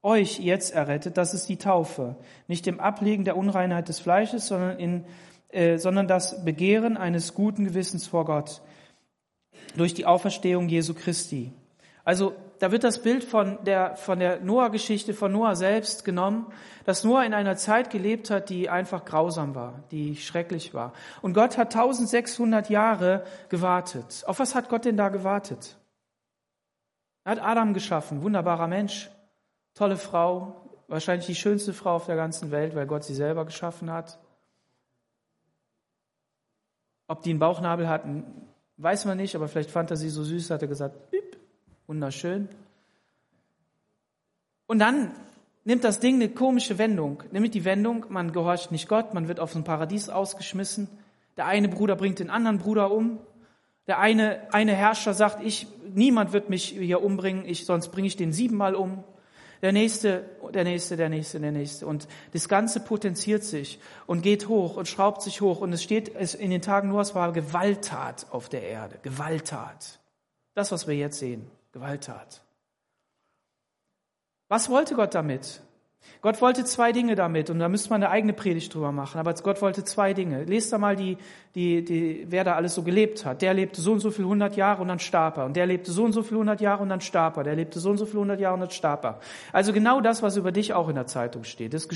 euch jetzt errettet, das ist die Taufe. Nicht im Ablegen der Unreinheit des Fleisches, sondern, in, äh, sondern das Begehren eines guten Gewissens vor Gott durch die Auferstehung Jesu Christi. Also da wird das Bild von der, von der Noah-Geschichte, von Noah selbst genommen, dass Noah in einer Zeit gelebt hat, die einfach grausam war, die schrecklich war. Und Gott hat 1600 Jahre gewartet. Auf was hat Gott denn da gewartet? Er hat Adam geschaffen, wunderbarer Mensch, tolle Frau, wahrscheinlich die schönste Frau auf der ganzen Welt, weil Gott sie selber geschaffen hat. Ob die einen Bauchnabel hatten, weiß man nicht, aber vielleicht fand er sie so süß, hat er gesagt, wunderschön. Und dann nimmt das Ding eine komische Wendung. Nämlich die Wendung, man gehorcht nicht Gott, man wird auf ein Paradies ausgeschmissen. Der eine Bruder bringt den anderen Bruder um. Der eine, eine Herrscher sagt, ich, niemand wird mich hier umbringen, ich, sonst bringe ich den siebenmal um. Der nächste, der nächste, der nächste, der nächste. Und das Ganze potenziert sich und geht hoch und schraubt sich hoch. Und es steht in den Tagen Noahs war Gewalttat auf der Erde. Gewalttat. Das, was wir jetzt sehen. Gewalttat. Was wollte Gott damit? Gott wollte zwei Dinge damit und da müsste man eine eigene Predigt drüber machen. Aber Gott wollte zwei Dinge. Lest da mal die, die, die, wer da alles so gelebt hat. Der lebte so und so viel hundert Jahre und dann starb er. Und der lebte so und so viel hundert Jahre und dann starb er. Der lebte so und so viel hundert Jahre und dann starb er. Also genau das, was über dich auch in der Zeitung steht. Ist,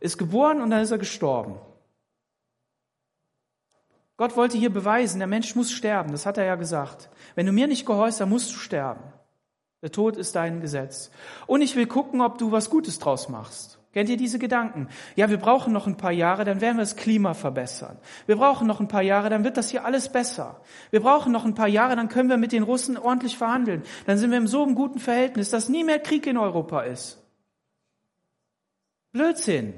ist geboren und dann ist er gestorben. Gott wollte hier beweisen, der Mensch muss sterben. Das hat er ja gesagt. Wenn du mir nicht gehorchst, dann musst du sterben. Der Tod ist dein Gesetz. Und ich will gucken, ob du was Gutes draus machst. Kennt ihr diese Gedanken? Ja, wir brauchen noch ein paar Jahre, dann werden wir das Klima verbessern. Wir brauchen noch ein paar Jahre, dann wird das hier alles besser. Wir brauchen noch ein paar Jahre, dann können wir mit den Russen ordentlich verhandeln. Dann sind wir in so einem guten Verhältnis, dass nie mehr Krieg in Europa ist. Blödsinn.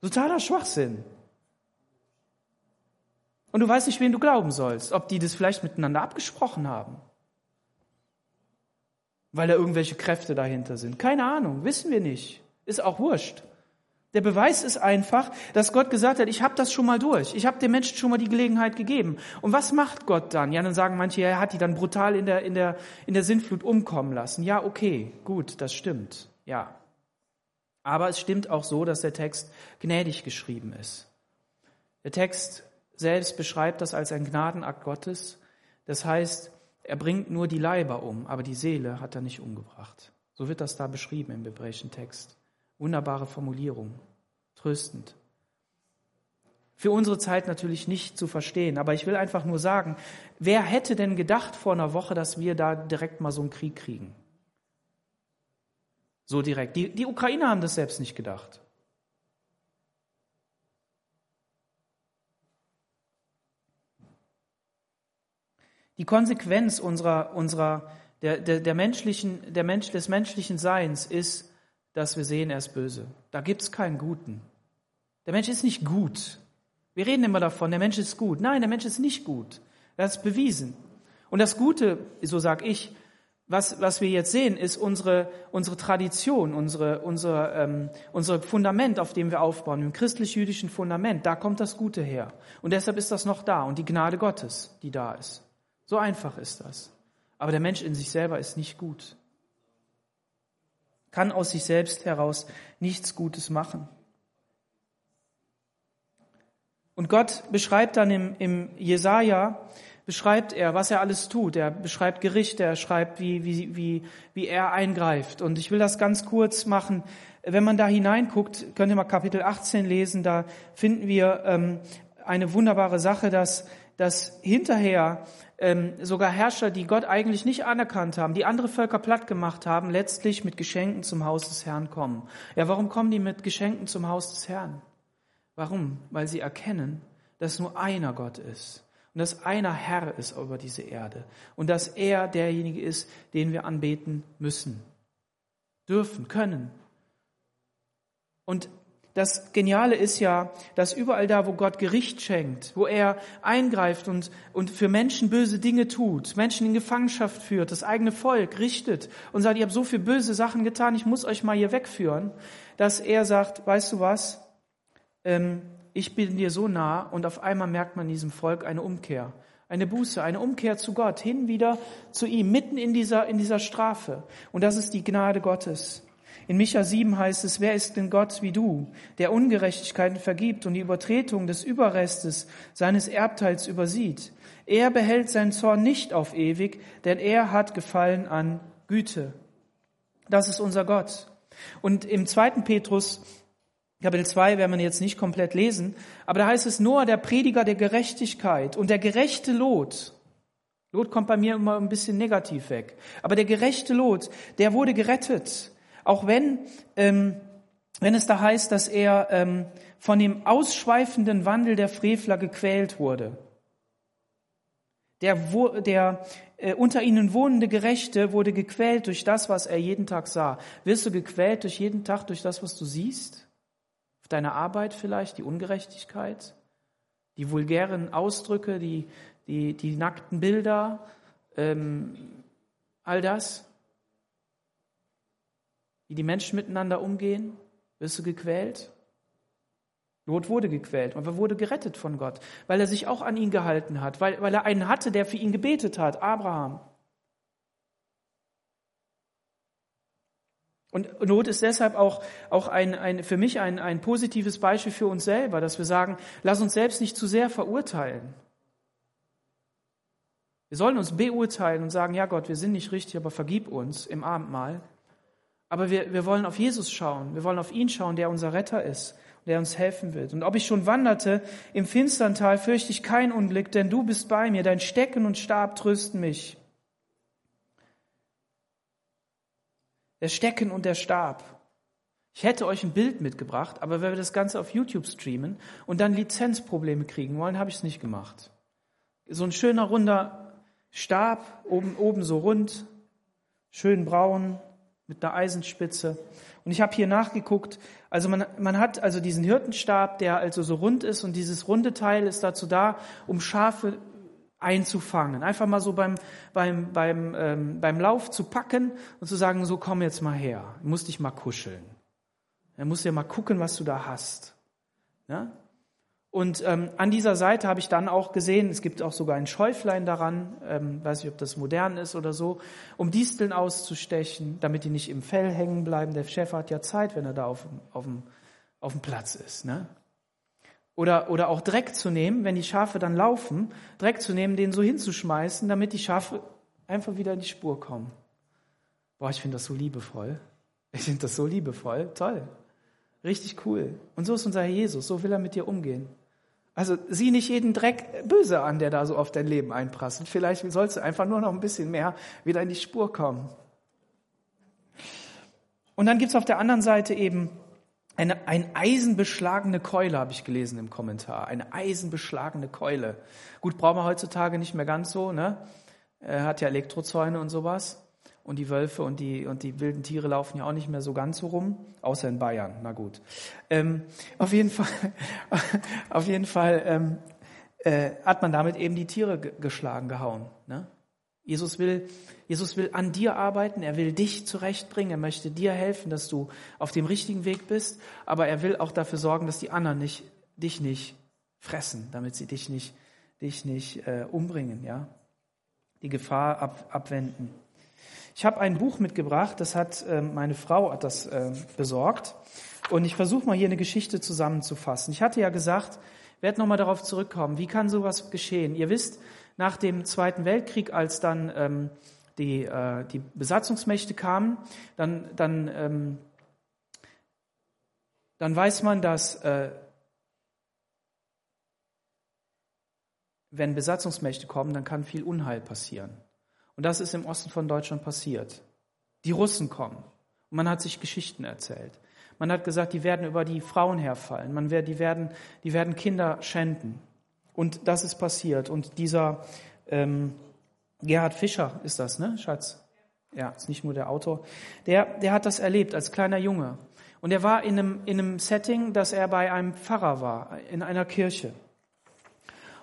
Totaler Schwachsinn. Und du weißt nicht, wen du glauben sollst, ob die das vielleicht miteinander abgesprochen haben weil da irgendwelche Kräfte dahinter sind. Keine Ahnung, wissen wir nicht. Ist auch wurscht. Der Beweis ist einfach, dass Gott gesagt hat, ich habe das schon mal durch. Ich habe dem Menschen schon mal die Gelegenheit gegeben. Und was macht Gott dann? Ja, dann sagen manche, er hat die dann brutal in der, in der, in der Sintflut umkommen lassen. Ja, okay, gut, das stimmt. Ja. Aber es stimmt auch so, dass der Text gnädig geschrieben ist. Der Text selbst beschreibt das als ein Gnadenakt Gottes. Das heißt, er bringt nur die Leiber um, aber die Seele hat er nicht umgebracht. So wird das da beschrieben im hebräischen Text. Wunderbare Formulierung, tröstend. Für unsere Zeit natürlich nicht zu verstehen, aber ich will einfach nur sagen, wer hätte denn gedacht vor einer Woche, dass wir da direkt mal so einen Krieg kriegen? So direkt. Die, die Ukrainer haben das selbst nicht gedacht. Die Konsequenz unserer, unserer, der, der, der menschlichen, der Mensch, des menschlichen Seins ist, dass wir sehen, er ist böse. Da gibt es keinen Guten. Der Mensch ist nicht gut. Wir reden immer davon, der Mensch ist gut. Nein, der Mensch ist nicht gut. Das ist bewiesen. Und das Gute, so sag ich, was, was wir jetzt sehen, ist unsere, unsere Tradition, unsere, unser, ähm, unser Fundament, auf dem wir aufbauen, im christlich-jüdischen Fundament. Da kommt das Gute her. Und deshalb ist das noch da und die Gnade Gottes, die da ist. So einfach ist das. Aber der Mensch in sich selber ist nicht gut. Kann aus sich selbst heraus nichts Gutes machen. Und Gott beschreibt dann im, im Jesaja, beschreibt er, was er alles tut. Er beschreibt Gerichte, er schreibt, wie, wie, wie, wie er eingreift. Und ich will das ganz kurz machen. Wenn man da hineinguckt, könnt ihr mal Kapitel 18 lesen, da finden wir ähm, eine wunderbare Sache, dass, dass hinterher ähm, sogar Herrscher, die Gott eigentlich nicht anerkannt haben, die andere Völker platt gemacht haben, letztlich mit Geschenken zum Haus des Herrn kommen. Ja, warum kommen die mit Geschenken zum Haus des Herrn? Warum? Weil sie erkennen, dass nur einer Gott ist und dass einer Herr ist über diese Erde und dass er derjenige ist, den wir anbeten müssen, dürfen, können. Und das Geniale ist ja, dass überall da, wo Gott Gericht schenkt, wo er eingreift und, und für Menschen böse Dinge tut, Menschen in Gefangenschaft führt, das eigene Volk richtet und sagt, ihr habt so viel böse Sachen getan, ich muss euch mal hier wegführen, dass er sagt, weißt du was, ähm, ich bin dir so nah und auf einmal merkt man in diesem Volk eine Umkehr, eine Buße, eine Umkehr zu Gott, hin wieder zu ihm, mitten in dieser, in dieser Strafe. Und das ist die Gnade Gottes. In Micha 7 heißt es, wer ist denn Gott wie du, der Ungerechtigkeiten vergibt und die Übertretung des Überrestes seines Erbteils übersieht? Er behält seinen Zorn nicht auf ewig, denn er hat Gefallen an Güte. Das ist unser Gott. Und im zweiten Petrus, Kapitel 2, werden wir jetzt nicht komplett lesen, aber da heißt es, Noah, der Prediger der Gerechtigkeit und der gerechte Lot, Lot kommt bei mir immer ein bisschen negativ weg, aber der gerechte Lot, der wurde gerettet. Auch wenn, ähm, wenn es da heißt, dass er ähm, von dem ausschweifenden Wandel der Frevler gequält wurde. Der, der äh, unter ihnen wohnende Gerechte wurde gequält durch das, was er jeden Tag sah. Wirst du gequält durch jeden Tag durch das, was du siehst? Auf deiner Arbeit vielleicht, die Ungerechtigkeit, die vulgären Ausdrücke, die, die, die nackten Bilder, ähm, all das? Wie die Menschen miteinander umgehen? Wirst du gequält? Lot wurde gequält, aber wurde gerettet von Gott, weil er sich auch an ihn gehalten hat, weil, weil er einen hatte, der für ihn gebetet hat, Abraham. Und Not ist deshalb auch, auch ein, ein, für mich ein, ein positives Beispiel für uns selber, dass wir sagen, lass uns selbst nicht zu sehr verurteilen. Wir sollen uns beurteilen und sagen, ja Gott, wir sind nicht richtig, aber vergib uns im Abendmahl. Aber wir, wir wollen auf Jesus schauen. Wir wollen auf ihn schauen, der unser Retter ist, der uns helfen wird. Und ob ich schon wanderte im finstern Tal, fürchte ich kein Unglück, denn du bist bei mir. Dein Stecken und Stab trösten mich. Der Stecken und der Stab. Ich hätte euch ein Bild mitgebracht, aber wenn wir das Ganze auf YouTube streamen und dann Lizenzprobleme kriegen wollen, habe ich es nicht gemacht. So ein schöner runder Stab, oben, oben so rund, schön braun, mit einer Eisenspitze. Und ich habe hier nachgeguckt, also man, man hat also diesen Hirtenstab, der also so rund ist und dieses runde Teil ist dazu da, um Schafe einzufangen. Einfach mal so beim, beim, beim, ähm, beim Lauf zu packen und zu sagen, so komm jetzt mal her, du musst dich mal kuscheln. Er muss ja mal gucken, was du da hast. Ja? Und ähm, an dieser Seite habe ich dann auch gesehen, es gibt auch sogar ein Schäuflein daran, ähm, weiß nicht, ob das modern ist oder so, um Disteln auszustechen, damit die nicht im Fell hängen bleiben. Der Chef hat ja Zeit, wenn er da auf, auf, dem, auf dem Platz ist. Ne? Oder, oder auch Dreck zu nehmen, wenn die Schafe dann laufen, Dreck zu nehmen, den so hinzuschmeißen, damit die Schafe einfach wieder in die Spur kommen. Boah, ich finde das so liebevoll. Ich finde das so liebevoll. Toll. Richtig cool. Und so ist unser Herr Jesus. So will er mit dir umgehen. Also sieh nicht jeden Dreck böse an, der da so auf dein Leben einprasselt. Vielleicht sollst du einfach nur noch ein bisschen mehr wieder in die Spur kommen. Und dann gibt's auf der anderen Seite eben eine, eine eisenbeschlagene Keule, habe ich gelesen im Kommentar. Eine eisenbeschlagene Keule. Gut, brauchen wir heutzutage nicht mehr ganz so. Ne? Er hat ja Elektrozäune und sowas und die Wölfe und die, und die wilden Tiere laufen ja auch nicht mehr so ganz so rum, außer in Bayern, na gut. Ähm, auf jeden Fall, *laughs* auf jeden Fall ähm, äh, hat man damit eben die Tiere geschlagen, gehauen. Ne? Jesus will, Jesus will an dir arbeiten, er will dich zurechtbringen, er möchte dir helfen, dass du auf dem richtigen Weg bist, aber er will auch dafür sorgen, dass die anderen nicht, dich nicht fressen, damit sie dich nicht, dich nicht äh, umbringen, ja. Die Gefahr ab, abwenden. Ich habe ein Buch mitgebracht, das hat äh, meine Frau hat das äh, besorgt. Und ich versuche mal hier eine Geschichte zusammenzufassen. Ich hatte ja gesagt, werde nochmal darauf zurückkommen, wie kann sowas geschehen? Ihr wisst, nach dem Zweiten Weltkrieg, als dann ähm, die, äh, die Besatzungsmächte kamen, dann, dann, ähm, dann weiß man, dass äh, wenn Besatzungsmächte kommen, dann kann viel Unheil passieren. Und das ist im Osten von Deutschland passiert. Die Russen kommen. Und man hat sich Geschichten erzählt. Man hat gesagt, die werden über die Frauen herfallen. Man die, werden, die werden Kinder schänden. Und das ist passiert. Und dieser ähm, Gerhard Fischer ist das, ne, Schatz? Ja, ist nicht nur der Autor. Der, der hat das erlebt als kleiner Junge. Und er war in einem, in einem Setting, dass er bei einem Pfarrer war, in einer Kirche.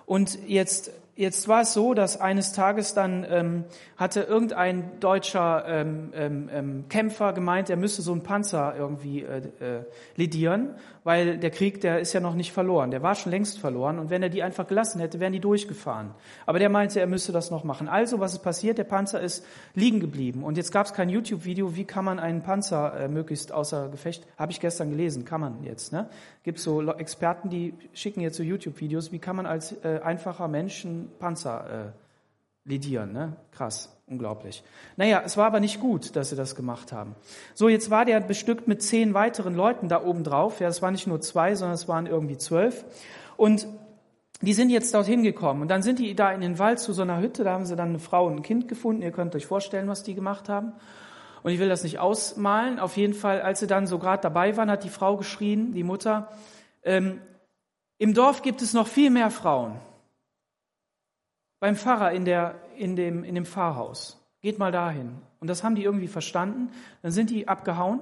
Und jetzt jetzt war es so, dass eines Tages dann ähm, hatte irgendein deutscher ähm, ähm, ähm, Kämpfer gemeint, er müsse so einen Panzer irgendwie äh, äh, ledieren, weil der Krieg, der ist ja noch nicht verloren, der war schon längst verloren und wenn er die einfach gelassen hätte, wären die durchgefahren. Aber der meinte, er müsse das noch machen. Also, was ist passiert? Der Panzer ist liegen geblieben und jetzt gab es kein YouTube-Video, wie kann man einen Panzer äh, möglichst außer Gefecht, habe ich gestern gelesen, kann man jetzt. Ne? Gibt so Experten, die schicken jetzt so YouTube-Videos, wie kann man als äh, einfacher Mensch einen Panzer äh, ledieren. Ne? Krass, unglaublich. Naja, es war aber nicht gut, dass sie das gemacht haben. So, jetzt war der bestückt mit zehn weiteren Leuten da oben drauf. Ja, es waren nicht nur zwei, sondern es waren irgendwie zwölf. Und die sind jetzt dorthin gekommen. Und dann sind die da in den Wald zu so einer Hütte. Da haben sie dann eine Frau und ein Kind gefunden. Ihr könnt euch vorstellen, was die gemacht haben. Und ich will das nicht ausmalen. Auf jeden Fall, als sie dann so gerade dabei waren, hat die Frau geschrien, die Mutter, ähm, im Dorf gibt es noch viel mehr Frauen beim Pfarrer in, der, in, dem, in dem Pfarrhaus. Geht mal dahin. Und das haben die irgendwie verstanden. Dann sind die abgehauen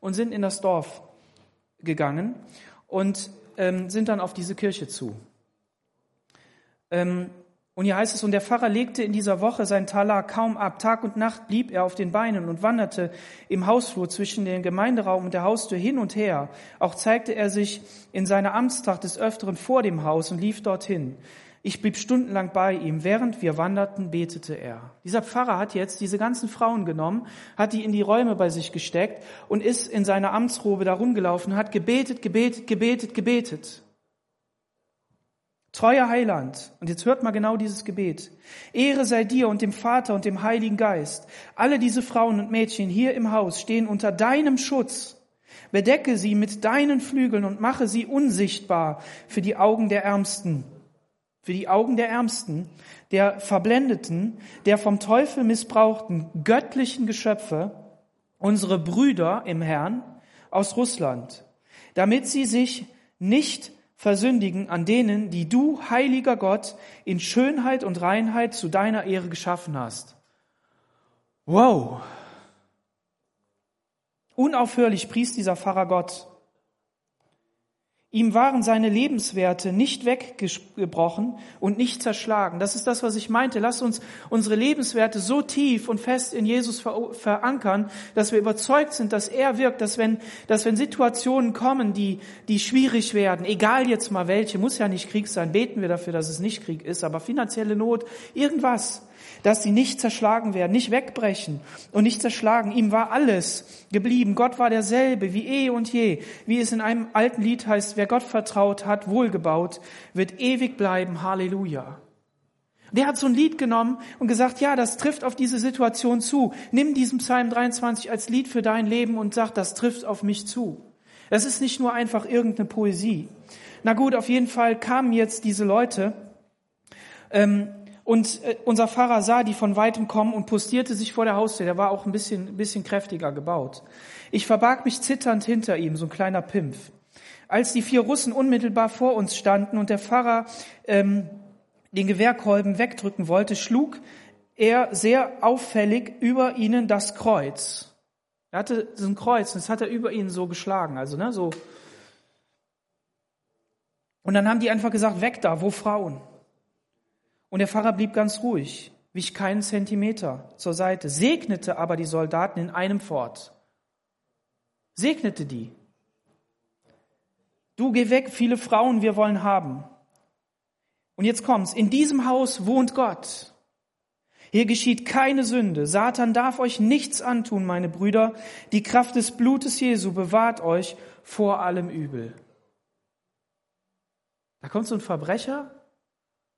und sind in das Dorf gegangen und ähm, sind dann auf diese Kirche zu. Ähm, und hier heißt es, und der Pfarrer legte in dieser Woche sein Talar kaum ab. Tag und Nacht blieb er auf den Beinen und wanderte im Hausflur zwischen dem Gemeinderaum und der Haustür hin und her. Auch zeigte er sich in seiner Amtstracht des Öfteren vor dem Haus und lief dorthin. Ich blieb stundenlang bei ihm. Während wir wanderten, betete er. Dieser Pfarrer hat jetzt diese ganzen Frauen genommen, hat die in die Räume bei sich gesteckt und ist in seiner Amtsrobe da rumgelaufen, hat gebetet, gebetet, gebetet, gebetet. Treuer Heiland. Und jetzt hört mal genau dieses Gebet. Ehre sei dir und dem Vater und dem Heiligen Geist. Alle diese Frauen und Mädchen hier im Haus stehen unter deinem Schutz. Bedecke sie mit deinen Flügeln und mache sie unsichtbar für die Augen der Ärmsten für die Augen der Ärmsten, der Verblendeten, der vom Teufel missbrauchten göttlichen Geschöpfe, unsere Brüder im Herrn aus Russland, damit sie sich nicht versündigen an denen, die du, heiliger Gott, in Schönheit und Reinheit zu deiner Ehre geschaffen hast. Wow! Unaufhörlich pries dieser Pfarrer Gott. Ihm waren seine Lebenswerte nicht weggebrochen und nicht zerschlagen. Das ist das, was ich meinte. Lass uns unsere Lebenswerte so tief und fest in Jesus verankern, dass wir überzeugt sind, dass er wirkt, dass wenn, dass wenn Situationen kommen, die, die schwierig werden, egal jetzt mal welche, muss ja nicht Krieg sein, beten wir dafür, dass es nicht Krieg ist, aber finanzielle Not, irgendwas, dass sie nicht zerschlagen werden, nicht wegbrechen und nicht zerschlagen. Ihm war alles geblieben. Gott war derselbe wie eh und je. Wie es in einem alten Lied heißt, wer Gott vertraut hat, wohlgebaut, wird ewig bleiben. Halleluja. Der hat so ein Lied genommen und gesagt, ja, das trifft auf diese Situation zu. Nimm diesen Psalm 23 als Lied für dein Leben und sag, das trifft auf mich zu. Das ist nicht nur einfach irgendeine Poesie. Na gut, auf jeden Fall kamen jetzt diese Leute ähm, und äh, unser Pfarrer sah die von weitem kommen und postierte sich vor der Haustür. Der war auch ein bisschen, ein bisschen kräftiger gebaut. Ich verbarg mich zitternd hinter ihm, so ein kleiner Pimpf. Als die vier Russen unmittelbar vor uns standen und der Pfarrer ähm, den Gewehrkolben wegdrücken wollte, schlug er sehr auffällig über ihnen das Kreuz. Er hatte so ein Kreuz, und das hat er über ihnen so geschlagen, also ne, so. Und dann haben die einfach gesagt, weg da, wo Frauen? Und der Pfarrer blieb ganz ruhig, wich keinen Zentimeter zur Seite, segnete aber die Soldaten in einem fort. Segnete die. Du geh weg, viele Frauen wir wollen haben. Und jetzt kommt's. In diesem Haus wohnt Gott. Hier geschieht keine Sünde. Satan darf euch nichts antun, meine Brüder. Die Kraft des Blutes Jesu bewahrt euch vor allem Übel. Da kommt so ein Verbrecher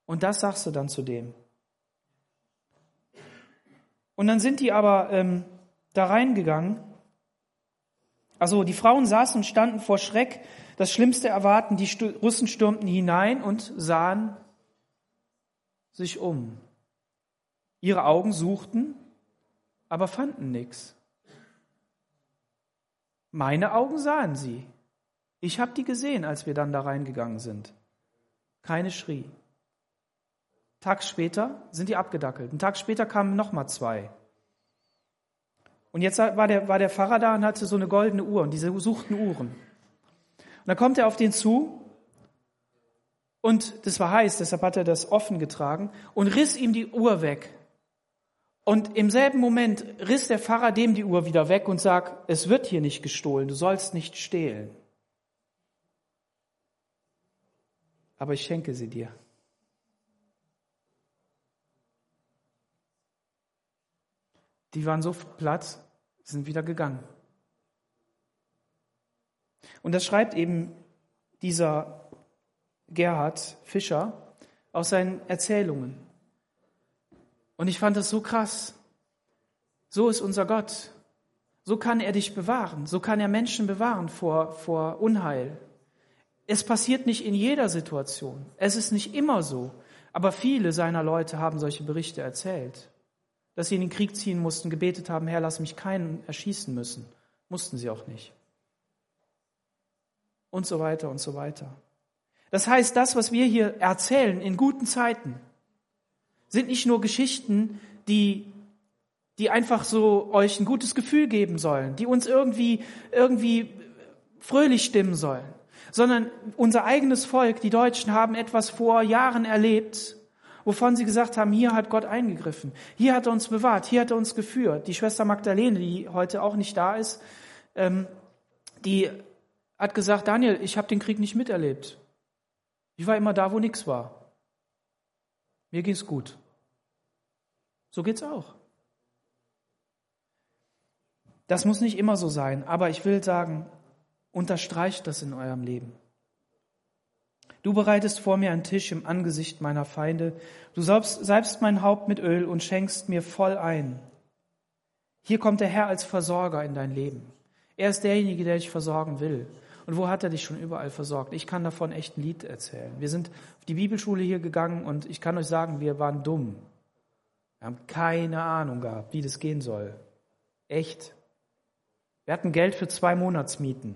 und das sagst du dann zu dem. Und dann sind die aber ähm, da reingegangen. Also die Frauen saßen und standen vor Schreck, das Schlimmste erwarten. Die Russen stürmten hinein und sahen sich um. Ihre Augen suchten, aber fanden nichts. Meine Augen sahen sie. Ich habe die gesehen, als wir dann da reingegangen sind. Keine schrie. Tag später sind die abgedackelt. Einen Tag später kamen nochmal zwei. Und jetzt war der, war der Pfarrer da und hatte so eine goldene Uhr und diese suchten Uhren. Und dann kommt er auf den zu Und das war heiß, deshalb hat er das offen getragen und riss ihm die Uhr weg. Und im selben Moment riss der Pfarrer dem die Uhr wieder weg und sagt, es wird hier nicht gestohlen, du sollst nicht stehlen. Aber ich schenke sie dir. Die waren so platt, sind wieder gegangen. Und das schreibt eben dieser Gerhard Fischer aus seinen Erzählungen. Und ich fand das so krass. So ist unser Gott. So kann er dich bewahren. So kann er Menschen bewahren vor, vor Unheil. Es passiert nicht in jeder Situation. Es ist nicht immer so. Aber viele seiner Leute haben solche Berichte erzählt. Dass sie in den Krieg ziehen mussten, gebetet haben, Herr, lass mich keinen erschießen müssen. Mussten sie auch nicht. Und so weiter und so weiter. Das heißt, das, was wir hier erzählen in guten Zeiten, sind nicht nur Geschichten, die, die einfach so euch ein gutes Gefühl geben sollen, die uns irgendwie, irgendwie fröhlich stimmen sollen, sondern unser eigenes Volk, die Deutschen, haben etwas vor Jahren erlebt, wovon sie gesagt haben, hier hat Gott eingegriffen, hier hat er uns bewahrt, hier hat er uns geführt. Die Schwester Magdalene, die heute auch nicht da ist, ähm, die hat gesagt, Daniel, ich habe den Krieg nicht miterlebt. Ich war immer da, wo nichts war. Mir ging's gut. So geht's auch. Das muss nicht immer so sein, aber ich will sagen, unterstreicht das in eurem Leben. Du bereitest vor mir einen Tisch im Angesicht meiner Feinde. Du salbst mein Haupt mit Öl und schenkst mir voll ein. Hier kommt der Herr als Versorger in dein Leben. Er ist derjenige, der dich versorgen will. Und wo hat er dich schon überall versorgt? Ich kann davon echt ein Lied erzählen. Wir sind auf die Bibelschule hier gegangen und ich kann euch sagen, wir waren dumm. Wir haben keine Ahnung gehabt, wie das gehen soll. Echt. Wir hatten Geld für zwei Monatsmieten.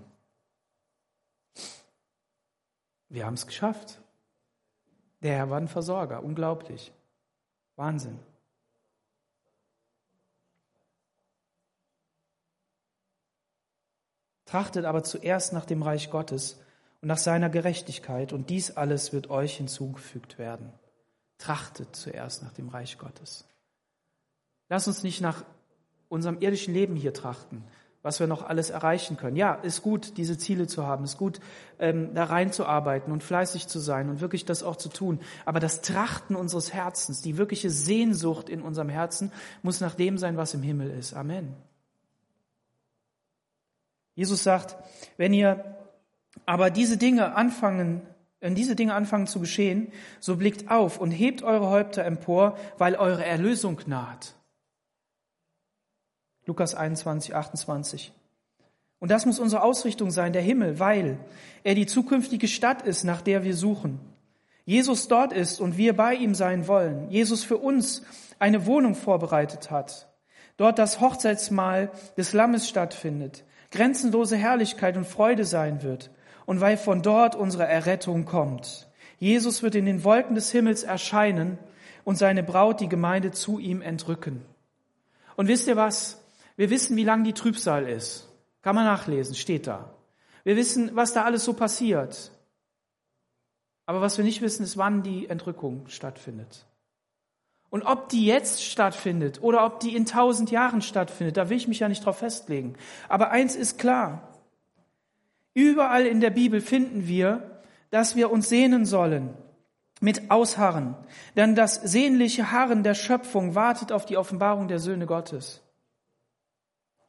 Wir haben es geschafft. Der Herr war ein Versorger. Unglaublich. Wahnsinn. Trachtet aber zuerst nach dem Reich Gottes und nach seiner Gerechtigkeit, und dies alles wird euch hinzugefügt werden. Trachtet zuerst nach dem Reich Gottes. Lass uns nicht nach unserem irdischen Leben hier trachten, was wir noch alles erreichen können. Ja, ist gut, diese Ziele zu haben, ist gut, ähm, da reinzuarbeiten und fleißig zu sein und wirklich das auch zu tun. Aber das Trachten unseres Herzens, die wirkliche Sehnsucht in unserem Herzen, muss nach dem sein, was im Himmel ist. Amen. Jesus sagt, wenn ihr aber diese Dinge anfangen, wenn diese Dinge anfangen zu geschehen, so blickt auf und hebt eure Häupter empor, weil eure Erlösung naht. Lukas 21, 28. Und das muss unsere Ausrichtung sein, der Himmel, weil er die zukünftige Stadt ist, nach der wir suchen. Jesus dort ist und wir bei ihm sein wollen. Jesus für uns eine Wohnung vorbereitet hat. Dort das Hochzeitsmahl des Lammes stattfindet grenzenlose Herrlichkeit und Freude sein wird und weil von dort unsere Errettung kommt. Jesus wird in den Wolken des Himmels erscheinen und seine Braut, die Gemeinde, zu ihm entrücken. Und wisst ihr was? Wir wissen, wie lang die Trübsal ist. Kann man nachlesen, steht da. Wir wissen, was da alles so passiert. Aber was wir nicht wissen, ist, wann die Entrückung stattfindet. Und ob die jetzt stattfindet oder ob die in tausend Jahren stattfindet, da will ich mich ja nicht drauf festlegen. Aber eins ist klar. Überall in der Bibel finden wir, dass wir uns sehnen sollen mit Ausharren. Denn das sehnliche Harren der Schöpfung wartet auf die Offenbarung der Söhne Gottes.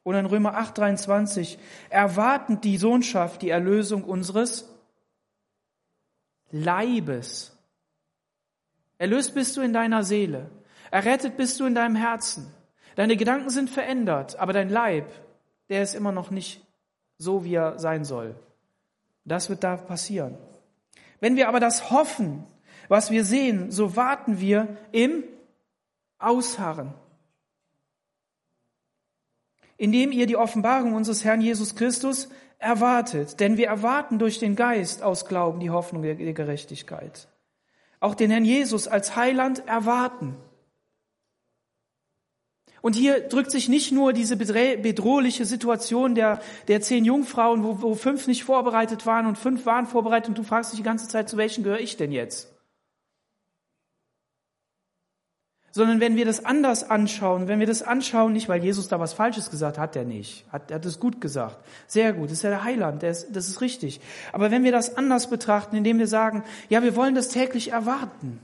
Und in Römer 8, 23 erwarten die Sohnschaft die Erlösung unseres Leibes. Erlöst bist du in deiner Seele. Errettet bist du in deinem Herzen. Deine Gedanken sind verändert, aber dein Leib, der ist immer noch nicht so, wie er sein soll. Das wird da passieren. Wenn wir aber das hoffen, was wir sehen, so warten wir im Ausharren. Indem ihr die Offenbarung unseres Herrn Jesus Christus erwartet, denn wir erwarten durch den Geist aus Glauben die Hoffnung der Gerechtigkeit auch den Herrn Jesus als Heiland erwarten. Und hier drückt sich nicht nur diese bedrohliche Situation der, der zehn Jungfrauen, wo, wo fünf nicht vorbereitet waren und fünf waren vorbereitet und du fragst dich die ganze Zeit, zu welchen gehöre ich denn jetzt? Sondern wenn wir das anders anschauen, wenn wir das anschauen, nicht weil Jesus da was Falsches gesagt hat, er nicht. Hat, er hat es gut gesagt. Sehr gut. Das ist ja der Heiland. Ist, das ist richtig. Aber wenn wir das anders betrachten, indem wir sagen, ja, wir wollen das täglich erwarten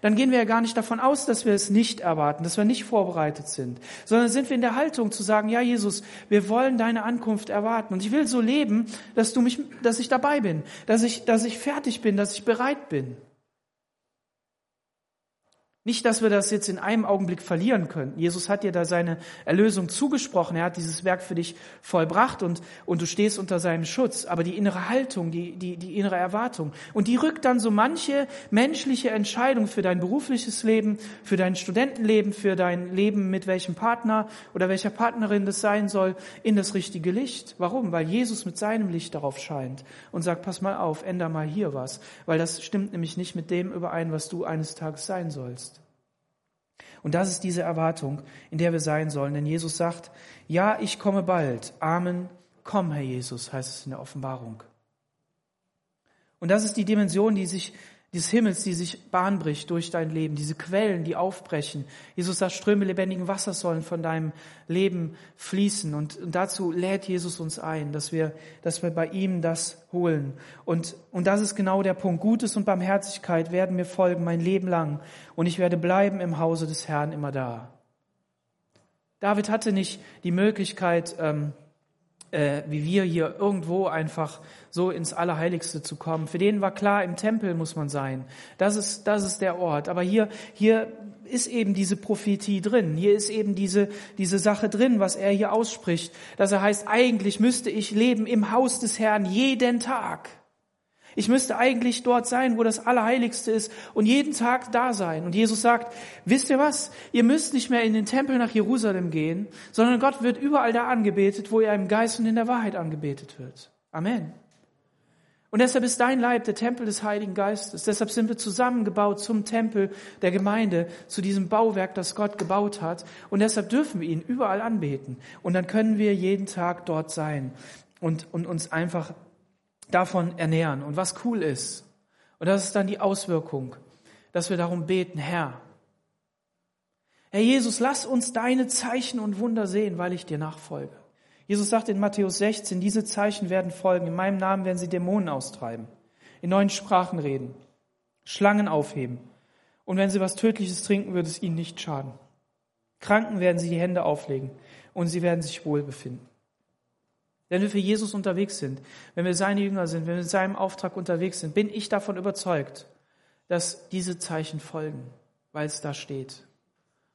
dann gehen wir ja gar nicht davon aus, dass wir es nicht erwarten, dass wir nicht vorbereitet sind, sondern sind wir in der Haltung zu sagen, ja Jesus, wir wollen deine Ankunft erwarten und ich will so leben, dass du mich, dass ich dabei bin, dass ich, dass ich fertig bin, dass ich bereit bin. Nicht, dass wir das jetzt in einem Augenblick verlieren können. Jesus hat dir da seine Erlösung zugesprochen. Er hat dieses Werk für dich vollbracht und, und du stehst unter seinem Schutz. Aber die innere Haltung, die, die, die innere Erwartung. Und die rückt dann so manche menschliche Entscheidung für dein berufliches Leben, für dein Studentenleben, für dein Leben mit welchem Partner oder welcher Partnerin das sein soll, in das richtige Licht. Warum? Weil Jesus mit seinem Licht darauf scheint und sagt, pass mal auf, änder mal hier was. Weil das stimmt nämlich nicht mit dem überein, was du eines Tages sein sollst. Und das ist diese Erwartung, in der wir sein sollen. Denn Jesus sagt, ja, ich komme bald. Amen. Komm, Herr Jesus, heißt es in der Offenbarung. Und das ist die Dimension, die sich dieses Himmels, die sich Bahn bricht durch dein Leben, diese Quellen, die aufbrechen. Jesus sagt, Ströme lebendigen Wassers sollen von deinem Leben fließen. Und, und dazu lädt Jesus uns ein, dass wir, dass wir bei ihm das holen. Und, und das ist genau der Punkt. Gutes und Barmherzigkeit werden mir folgen mein Leben lang. Und ich werde bleiben im Hause des Herrn immer da. David hatte nicht die Möglichkeit, ähm, äh, wie wir hier irgendwo einfach so ins Allerheiligste zu kommen. Für den war klar, im Tempel muss man sein. Das ist, das ist der Ort. Aber hier, hier ist eben diese Prophetie drin. Hier ist eben diese, diese Sache drin, was er hier ausspricht. Dass er heißt, eigentlich müsste ich leben im Haus des Herrn jeden Tag. Ich müsste eigentlich dort sein, wo das Allerheiligste ist und jeden Tag da sein. Und Jesus sagt, wisst ihr was? Ihr müsst nicht mehr in den Tempel nach Jerusalem gehen, sondern Gott wird überall da angebetet, wo er im Geist und in der Wahrheit angebetet wird. Amen. Und deshalb ist dein Leib der Tempel des Heiligen Geistes. Deshalb sind wir zusammengebaut zum Tempel der Gemeinde, zu diesem Bauwerk, das Gott gebaut hat. Und deshalb dürfen wir ihn überall anbeten. Und dann können wir jeden Tag dort sein und, und uns einfach davon ernähren. Und was cool ist, und das ist dann die Auswirkung, dass wir darum beten, Herr, Herr Jesus, lass uns deine Zeichen und Wunder sehen, weil ich dir nachfolge. Jesus sagt in Matthäus 16, diese Zeichen werden folgen. In meinem Namen werden sie Dämonen austreiben, in neuen Sprachen reden, Schlangen aufheben. Und wenn sie was Tödliches trinken, wird es ihnen nicht schaden. Kranken werden sie die Hände auflegen und sie werden sich wohl befinden. Wenn wir für Jesus unterwegs sind, wenn wir seine Jünger sind, wenn wir in seinem Auftrag unterwegs sind, bin ich davon überzeugt, dass diese Zeichen folgen, weil es da steht.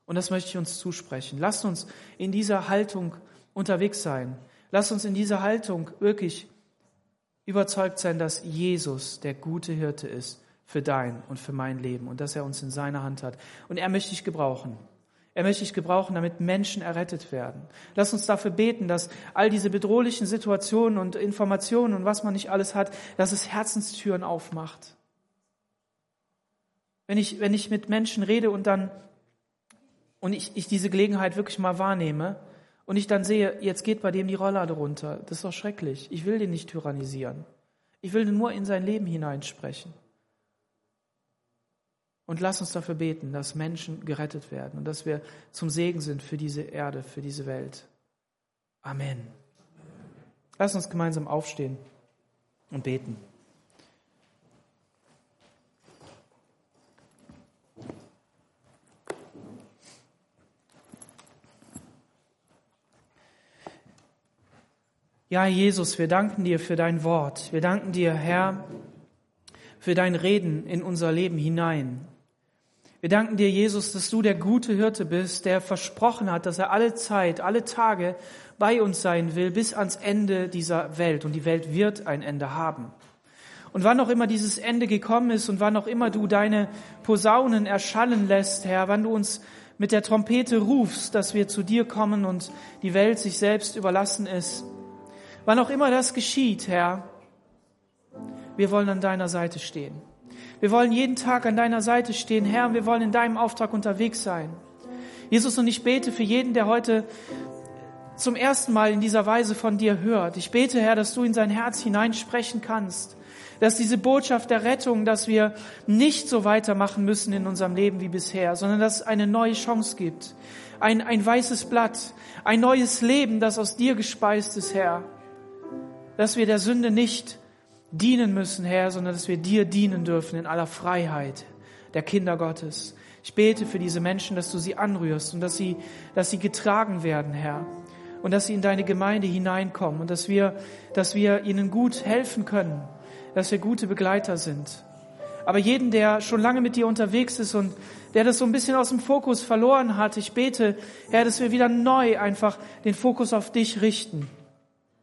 Und das möchte ich uns zusprechen. Lasst uns in dieser Haltung unterwegs sein. Lasst uns in dieser Haltung wirklich überzeugt sein, dass Jesus der gute Hirte ist für dein und für mein Leben und dass er uns in seiner Hand hat. Und er möchte dich gebrauchen. Er möchte dich gebrauchen, damit Menschen errettet werden. Lass uns dafür beten, dass all diese bedrohlichen Situationen und Informationen und was man nicht alles hat, dass es Herzenstüren aufmacht. Wenn ich, wenn ich mit Menschen rede und dann, und ich, ich diese Gelegenheit wirklich mal wahrnehme, und ich dann sehe, jetzt geht bei dem die Rolllade runter, das ist doch schrecklich. Ich will den nicht tyrannisieren. Ich will nur in sein Leben hineinsprechen. Und lass uns dafür beten, dass Menschen gerettet werden und dass wir zum Segen sind für diese Erde, für diese Welt. Amen. Lass uns gemeinsam aufstehen und beten. Ja, Jesus, wir danken dir für dein Wort. Wir danken dir, Herr, für dein Reden in unser Leben hinein. Wir danken dir, Jesus, dass du der gute Hirte bist, der versprochen hat, dass er alle Zeit, alle Tage bei uns sein will, bis ans Ende dieser Welt. Und die Welt wird ein Ende haben. Und wann auch immer dieses Ende gekommen ist und wann auch immer du deine Posaunen erschallen lässt, Herr, wann du uns mit der Trompete rufst, dass wir zu dir kommen und die Welt sich selbst überlassen ist, wann auch immer das geschieht, Herr, wir wollen an deiner Seite stehen. Wir wollen jeden Tag an deiner Seite stehen, Herr, und wir wollen in deinem Auftrag unterwegs sein. Jesus, und ich bete für jeden, der heute zum ersten Mal in dieser Weise von dir hört. Ich bete, Herr, dass du in sein Herz hineinsprechen kannst, dass diese Botschaft der Rettung, dass wir nicht so weitermachen müssen in unserem Leben wie bisher, sondern dass es eine neue Chance gibt, ein, ein weißes Blatt, ein neues Leben, das aus dir gespeist ist, Herr, dass wir der Sünde nicht dienen müssen, Herr, sondern dass wir dir dienen dürfen in aller Freiheit der Kinder Gottes. Ich bete für diese Menschen, dass du sie anrührst und dass sie, dass sie getragen werden, Herr und dass sie in deine Gemeinde hineinkommen und dass wir, dass wir ihnen gut helfen können, dass wir gute Begleiter sind. Aber jeden, der schon lange mit dir unterwegs ist und der das so ein bisschen aus dem Fokus verloren hat, ich bete, Herr, dass wir wieder neu einfach den Fokus auf dich richten.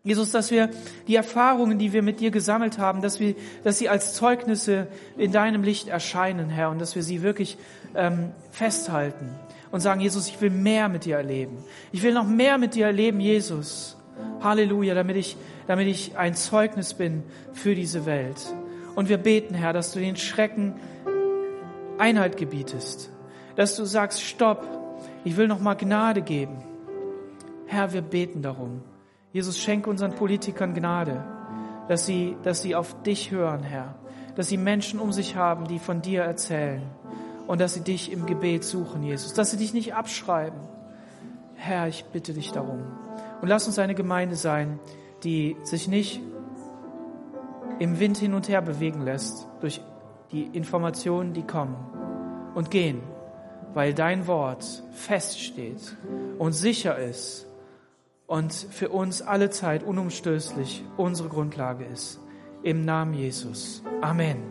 Jesus, dass wir die Erfahrungen, die wir mit dir gesammelt haben, dass wir, dass sie als Zeugnisse in deinem Licht erscheinen, Herr, und dass wir sie wirklich ähm, festhalten und sagen, Jesus, ich will mehr mit dir erleben. Ich will noch mehr mit dir erleben, Jesus. Halleluja, damit ich, damit ich ein Zeugnis bin für diese Welt. Und wir beten, Herr, dass du den Schrecken Einhalt gebietest. Dass du sagst, stopp, ich will noch mal Gnade geben. Herr, wir beten darum. Jesus, schenke unseren Politikern Gnade, dass sie, dass sie auf dich hören, Herr. Dass sie Menschen um sich haben, die von dir erzählen und dass sie dich im Gebet suchen, Jesus, dass sie dich nicht abschreiben. Herr, ich bitte dich darum. Und lass uns eine Gemeinde sein, die sich nicht im Wind hin und her bewegen lässt durch die Informationen, die kommen und gehen, weil dein Wort feststeht und sicher ist und für uns alle Zeit unumstößlich unsere Grundlage ist. Im Namen Jesus. Amen.